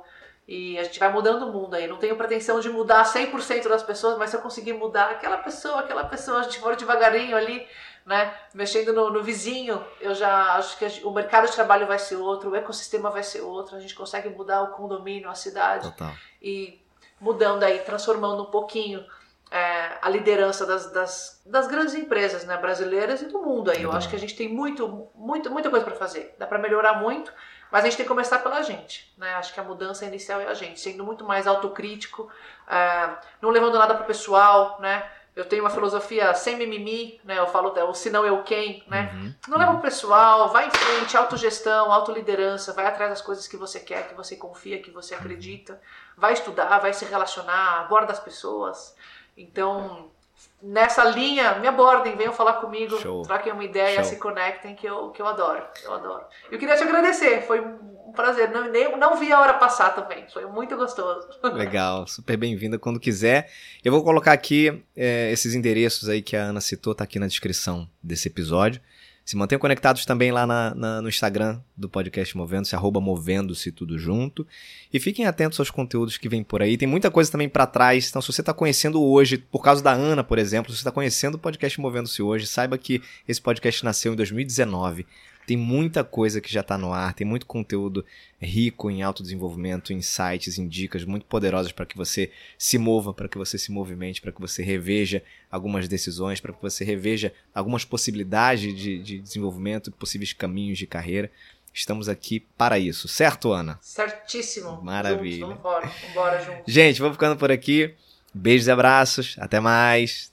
E a gente vai mudando o mundo aí. Não tenho pretensão de mudar 100% das pessoas, mas se eu conseguir mudar aquela pessoa, aquela pessoa, a gente for devagarinho ali, né? Mexendo no, no, vizinho, eu já acho que o mercado de trabalho vai ser outro, o ecossistema vai ser outro, a gente consegue mudar o condomínio, a cidade. Total. E mudando aí, transformando um pouquinho é, a liderança das, das, das, grandes empresas né, brasileiras e do mundo aí. Eu acho que a gente tem muito, muito, muita coisa para fazer. Dá para melhorar muito, mas a gente tem que começar pela gente. Né? Acho que a mudança inicial é a gente, sendo muito mais autocrítico, é, não levando nada para o pessoal, né? Eu tenho uma filosofia sem mimimi, né? Eu falo o se não eu quem, né? Uhum. Não leva pro pessoal, vai em frente, autogestão, autoliderança, vai atrás das coisas que você quer, que você confia, que você acredita, vai estudar, vai se relacionar, aborda as pessoas. Então, nessa linha, me abordem, venham falar comigo, Show. troquem uma ideia, Show. se conectem, que eu, que eu adoro. Eu adoro. Eu queria te agradecer, foi um prazer. Não, nem, não vi a hora passar também, foi muito gostoso. Legal, super bem-vinda quando quiser. Eu vou colocar aqui é, esses endereços aí que a Ana citou, tá aqui na descrição desse episódio. Se mantenham conectados também lá na, na, no Instagram do podcast Movendo-se, arroba Movendo-se tudo junto. E fiquem atentos aos conteúdos que vem por aí. Tem muita coisa também para trás. Então, se você está conhecendo hoje, por causa da Ana, por exemplo, se você está conhecendo o podcast Movendo-se hoje, saiba que esse podcast nasceu em 2019. Tem muita coisa que já está no ar, tem muito conteúdo rico em autodesenvolvimento, em sites, em dicas muito poderosas para que você se mova, para que você se movimente, para que você reveja algumas decisões, para que você reveja algumas possibilidades de, de desenvolvimento, possíveis caminhos de carreira. Estamos aqui para isso, certo, Ana? Certíssimo. Maravilha. Juntos, vamos embora, vamos embora juntos. Gente, vou ficando por aqui. Beijos e abraços. Até mais.